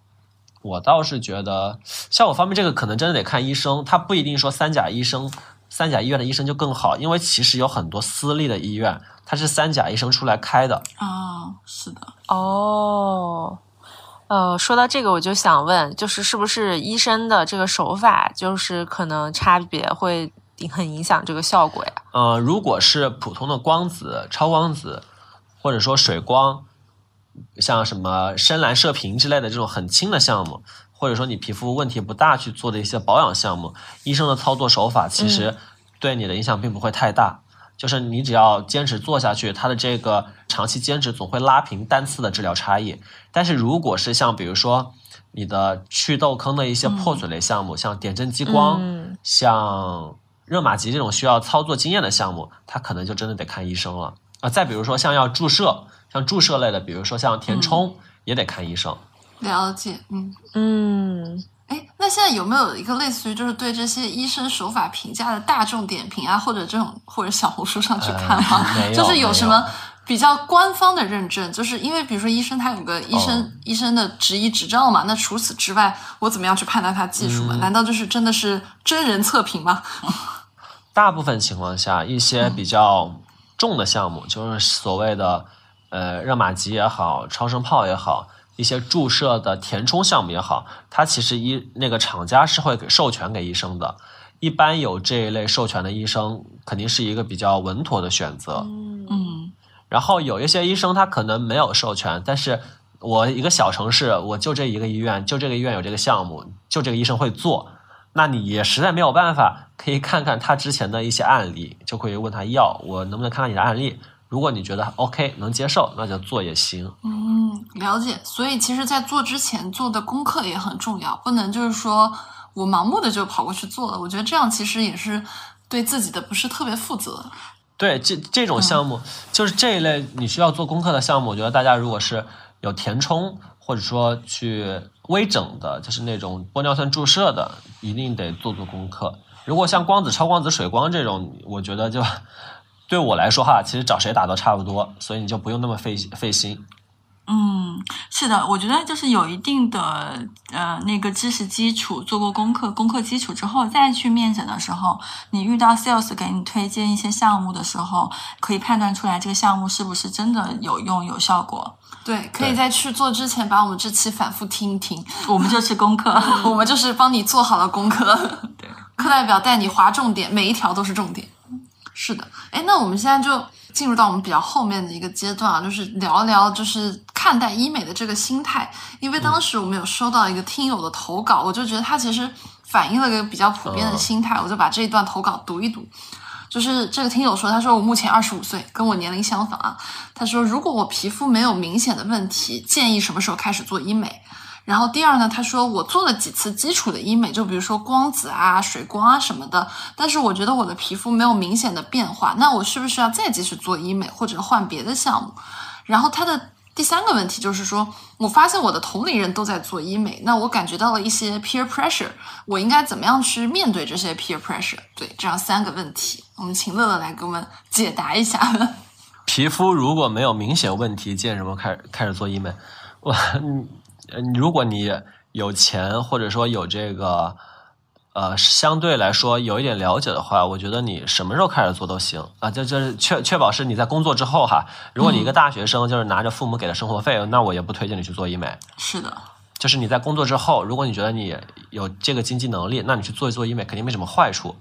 我倒是觉得效果方面这个可能真的得看医生，他不一定说三甲医生、三甲医院的医生就更好，因为其实有很多私立的医院，它是三甲医生出来开的。啊，是的，哦，呃，说到这个，我就想问，就是是不是医生的这个手法，就是可能差别会很影响这个效果呀？呃，如果是普通的光子、超光子，或者说水光，像什么深蓝射频之类的这种很轻的项目，或者说你皮肤问题不大去做的一些保养项目，医生的操作手法其实对你的影响并不会太大。就是你只要坚持做下去，它的这个长期坚持总会拉平单次的治疗差异。但是如果是像比如说你的祛痘坑的一些破损类项目，像点阵激光，嗯像热玛吉这种需要操作经验的项目，它可能就真的得看医生了啊。再比如说像要注射，像注射类的，比如说像填充，也得看医生。了解，嗯。嗯，哎，那现在有没有一个类似于就是对这些医生手法评价的大众点评啊，或者这种或者小红书上去看啊，呃没 有就是有什么比较官方的认证？就是因为比如说医生他有个医生、哦医生的执医执照嘛，那除此之外，我怎么样去判断他技术嗯嘛？难道就是真的是真人测评吗？大部分情况下，一些比较重的项目，就是所谓的呃热玛吉也好，超声炮也好，一些注射的填充项目也好，它其实医那个厂家是会给授权给医生的。一般有这一类授权的医生，肯定是一个比较稳妥的选择。嗯然后有一些医生他可能没有授权，但是我一个小城市，我就这一个医院，就这个医院有这个项目，就这个医生会做，那你也实在没有办法，可以看看他之前的一些案例，就可以问他要我能不能看看你的案例。如果你觉得 OK 能接受，那就做也行。嗯，了解。所以其实，在做之前做的功课也很重要，不能就是说我盲目的就跑过去做了。我觉得这样其实也是对自己的不是特别负责。对，这这种项目、就是这一类你需要做功课的项目，我觉得大家如果是有填充或者说去微整的，就是那种玻尿酸注射的，一定得做做功课。如果像光子、超光子、水光这种，我觉得就对我来说哈，其实找谁打都差不多，所以你就不用那么费费心。嗯，是的，我觉得就是有一定的呃那个知识基础，做过功课，功课基础之后再去面诊的时候，你遇到 sales 给你推荐一些项目的时候，可以判断出来这个项目是不是真的有用有效果。对，可以在去做之前把我们这期反复听一听，我们就是功课。我们就是帮你做好了功课。对，课代表带你划重点，每一条都是重点。是的，哎，那我们现在就进入到我们比较后面的一个阶段啊，就是聊一聊就是看待医美的这个心态。因为当时我们有收到一个听友的投稿，我就觉得他其实反映了个比较普遍的心态，我就把这一段投稿读一读。就是这个听友说，他说我目前二十五岁，跟我年龄相仿啊。他说，如果我皮肤没有明显的问题，建议什么时候开始做医美？然后第二呢，他说我做了几次基础的医美，就比如说光子啊、水光啊什么的，但是我觉得我的皮肤没有明显的变化，那我是不是要再继续做医美或者换别的项目？然后他的第三个问题就是说，我发现我的同龄人都在做医美，那我感觉到了一些 peer pressure，我应该怎么样去面对这些 peer pressure？对，这样三个问题，我们请乐乐来给我们解答一下。皮肤如果没有明显问题，建议什么开始开始做医美？我，如果你有钱或者说有这个，呃，相对来说有一点了解的话，我觉得你什么时候开始做都行啊。就就是确确保是你在工作之后哈。如果你一个大学生，就是拿着父母给的生活费，那我也不推荐你去做医美。是的，就是你在工作之后，如果你觉得你有这个经济能力，那你去做一做医美肯定没什么坏处。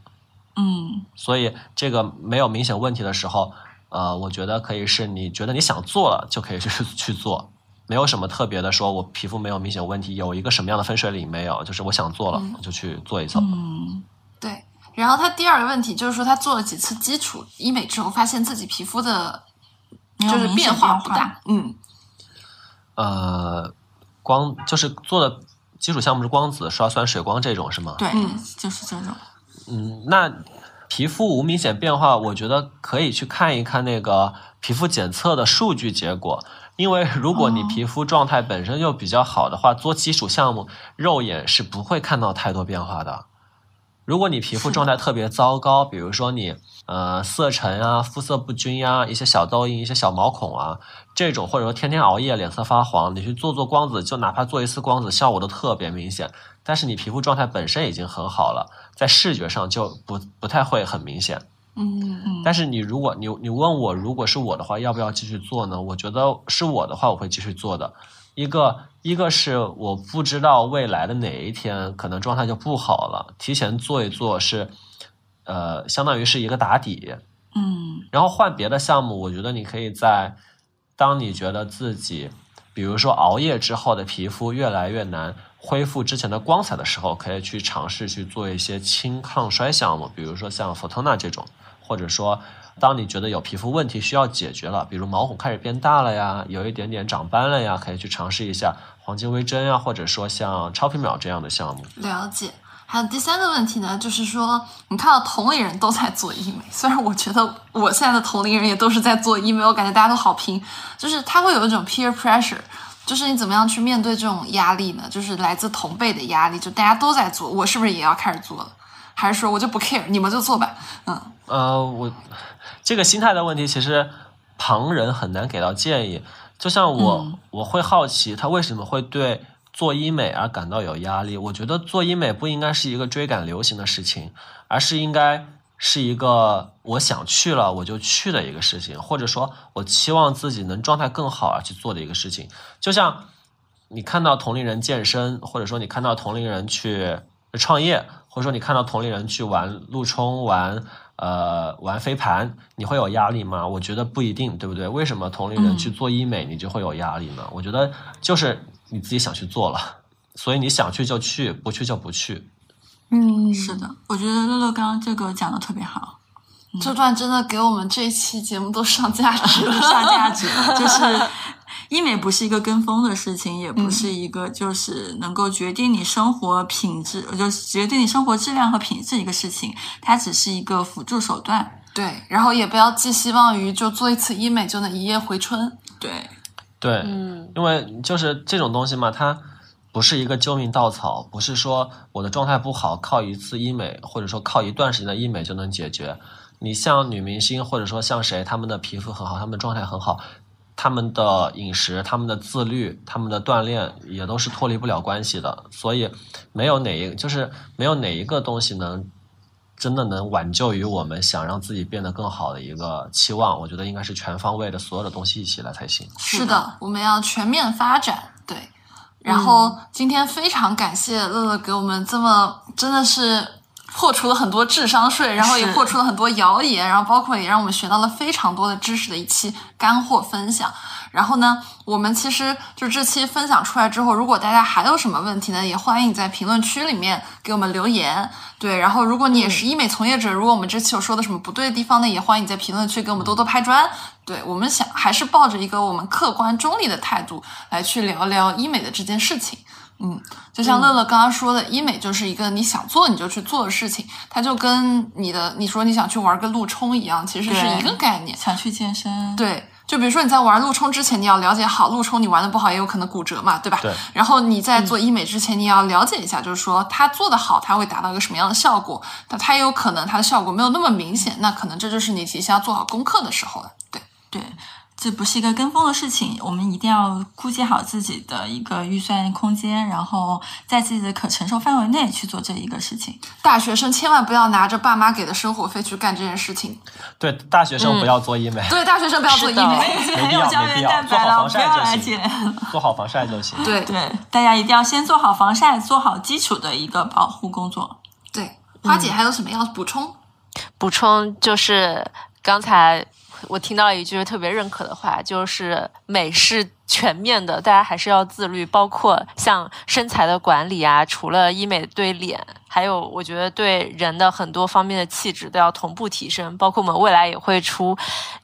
嗯所以这个没有明显问题的时候，呃，我觉得可以是你觉得你想做了就可以去去做，没有什么特别的，说我皮肤没有明显问题，有一个什么样的分水岭没有，就是我想做了、我就去做一做。嗯对，然后他第二个问题就是说，他做了几次基础医美之后，发现自己皮肤的就是变化不大，嗯，呃，光就是做的基础项目是光子、刷酸、水光这种是吗？对，嗯就是这种。嗯，那皮肤无明显变化，我觉得可以去看一看那个皮肤检测的数据结果。因为如果你哦皮肤状态本身就比较好的话，做基础项目肉眼是不会看到太多变化的。如果你皮肤状态特别糟糕，比如说你呃色沉啊、肤色不均呀、一些小痘印、一些小毛孔啊这种，或者说天天熬夜脸色发黄，你去做做光子，就哪怕做一次光子，效果都特别明显。但是你皮肤状态本身已经很好了，在视觉上就不不太会很明显。嗯嗯，但是你如果你你问我，如果是我的话，要不要继续做呢？我觉得是我的话，我会继续做的。一个一个是我不知道未来的哪一天可能状态就不好了，提前做一做是，呃，相当于是一个打底。嗯然后换别的项目，我觉得你可以在当你觉得自己，比如说熬夜之后的皮肤越来越难恢复之前的光彩的时候，可以去尝试去做一些轻抗衰项目，比如说像 Fotona 这种，或者说当你觉得有皮肤问题需要解决了，比如毛孔开始变大了呀，有一点点长斑了呀，可以去尝试一下黄金微针呀，或者说像超皮秒这样的项目。了解。还有第三个问题呢，就是说，你看到同龄人都在做医美，虽然我觉得我现在的同龄人也都是在做医美，我感觉大家都好拼，就是他会有一种 peer pressure，就是你怎么样去面对这种压力呢？就是来自同辈的压力，就大家都在做，我是不是也要开始做了？还是说我就不 care，你们就做吧？嗯，呃，我这个心态的问题，其实旁人很难给到建议。就像我，嗯我会好奇他为什么会对做医美而感到有压力。我觉得做医美不应该是一个追赶流行的事情，而是应该是一个我想去了我就去的一个事情，或者说我期望自己能状态更好而去做的一个事情。就像你看到同龄人健身，或者说你看到同龄人去创业，或者说你看到同龄人去玩路冲、玩呃玩飞盘，你会有压力吗？我觉得不一定，对不对？为什么同龄人去做医美，你就会有压力呢？我觉得就是你自己想去做了，所以你想去就去，不去就不去。嗯是的，我觉得乐乐刚刚这个讲的特别好，这段真的给我们这一期节目都上价值了，上价值了，就是 医美不是一个跟风的事情，也不嗯是一个就是能够决定你生活品质，就是决定你生活质量和品质一个事情，它只是一个辅助手段。对，然后也不要寄希望于就做一次医美就能一夜回春。对，对，嗯因为就是这种东西嘛，它不是一个救命稻草，不是说我的状态不好，靠一次医美或者说靠一段时间的医美就能解决。你像女明星或者说像谁，她们的皮肤很好，她们的状态很好，她们的饮食、她们的自律、她们的锻炼也都是脱离不了关系的。所以没有哪一个就是没有哪一个东西能真的能挽救于我们想让自己变得更好的一个期望。我觉得应该是全方位的所有的东西一起来才行。是的，我们要全面发展。对，然后今天非常感谢乐乐给我们这么真的是破除了很多智商税，然后也破除了很多谣言，然后包括也让我们学到了非常多的知识的一期干货分享。然后呢，我们其实就这期分享出来之后，如果大家还有什么问题呢，也欢迎你在评论区里面给我们留言。对，然后如果你也是医美从业者，如果我们这期有说的什么不对的地方呢，也欢迎你在评论区给我们多多拍砖。对我们想还是抱着一个我们客观中立的态度来去聊聊医美的这件事情。嗯，就像乐乐刚刚说的，医美就是一个你想做你就去做的事情，它就跟你的你说你想去玩个路冲一样，其实是一个概念。想去健身，对，就比如说你在玩路冲之前，你要了解好路冲你玩的不好也有可能骨折嘛，对吧？对。然后你在做医美之前，你也要了解一下，就是说它做的好，它会达到一个什么样的效果？但它也有可能它的效果没有那么明显，那可能这就是你提前要做好功课的时候了。对，对，这不是一个跟风的事情，我们一定要估计好自己的一个预算空间，然后在自己的可承受范围内去做这一个事情。大学生千万不要拿着爸妈给的生活费去干这件事情。对，大学生不要做医美。对，大学生不要做医美。没必要，胶原没必要，蛋白了，做好防不要晒就来见。行，做好防晒就行。对对，大家一定要先做好防晒，做好基础的一个保护工作。对，花姐还有什么要补充？补充就是刚才我听到一句特别认可的话，就是美是全面的，大家还是要自律，包括像身材的管理啊，除了医美对脸，还有我觉得对人的很多方面的气质都要同步提升。包括我们未来也会出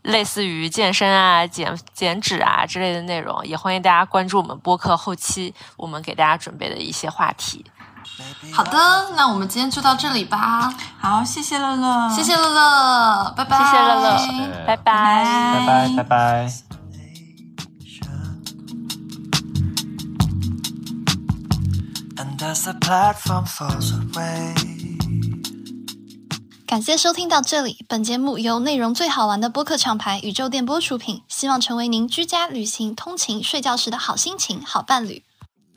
类似于健身啊、减减脂啊之类的内容，也欢迎大家关注我们播客后期我们给大家准备的一些话题。好的，那我们今天就到这里吧，好，谢谢乐乐，谢谢乐乐，拜拜，谢谢乐乐谢拜拜。拜拜拜拜。感谢收听到这里，本节目由内容最好玩的播客厂牌宇宙电波出品，希望成为您居家、旅行、通勤、睡觉时的好心情、好伴侣。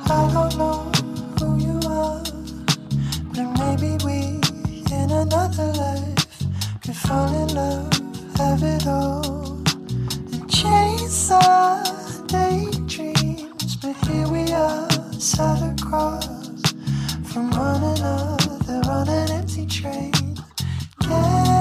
I don't know who you are, but maybe we in another life could fall in love, have it all, and chase our daydreams. But here we are, sat across from one another on an empty train. Yeah.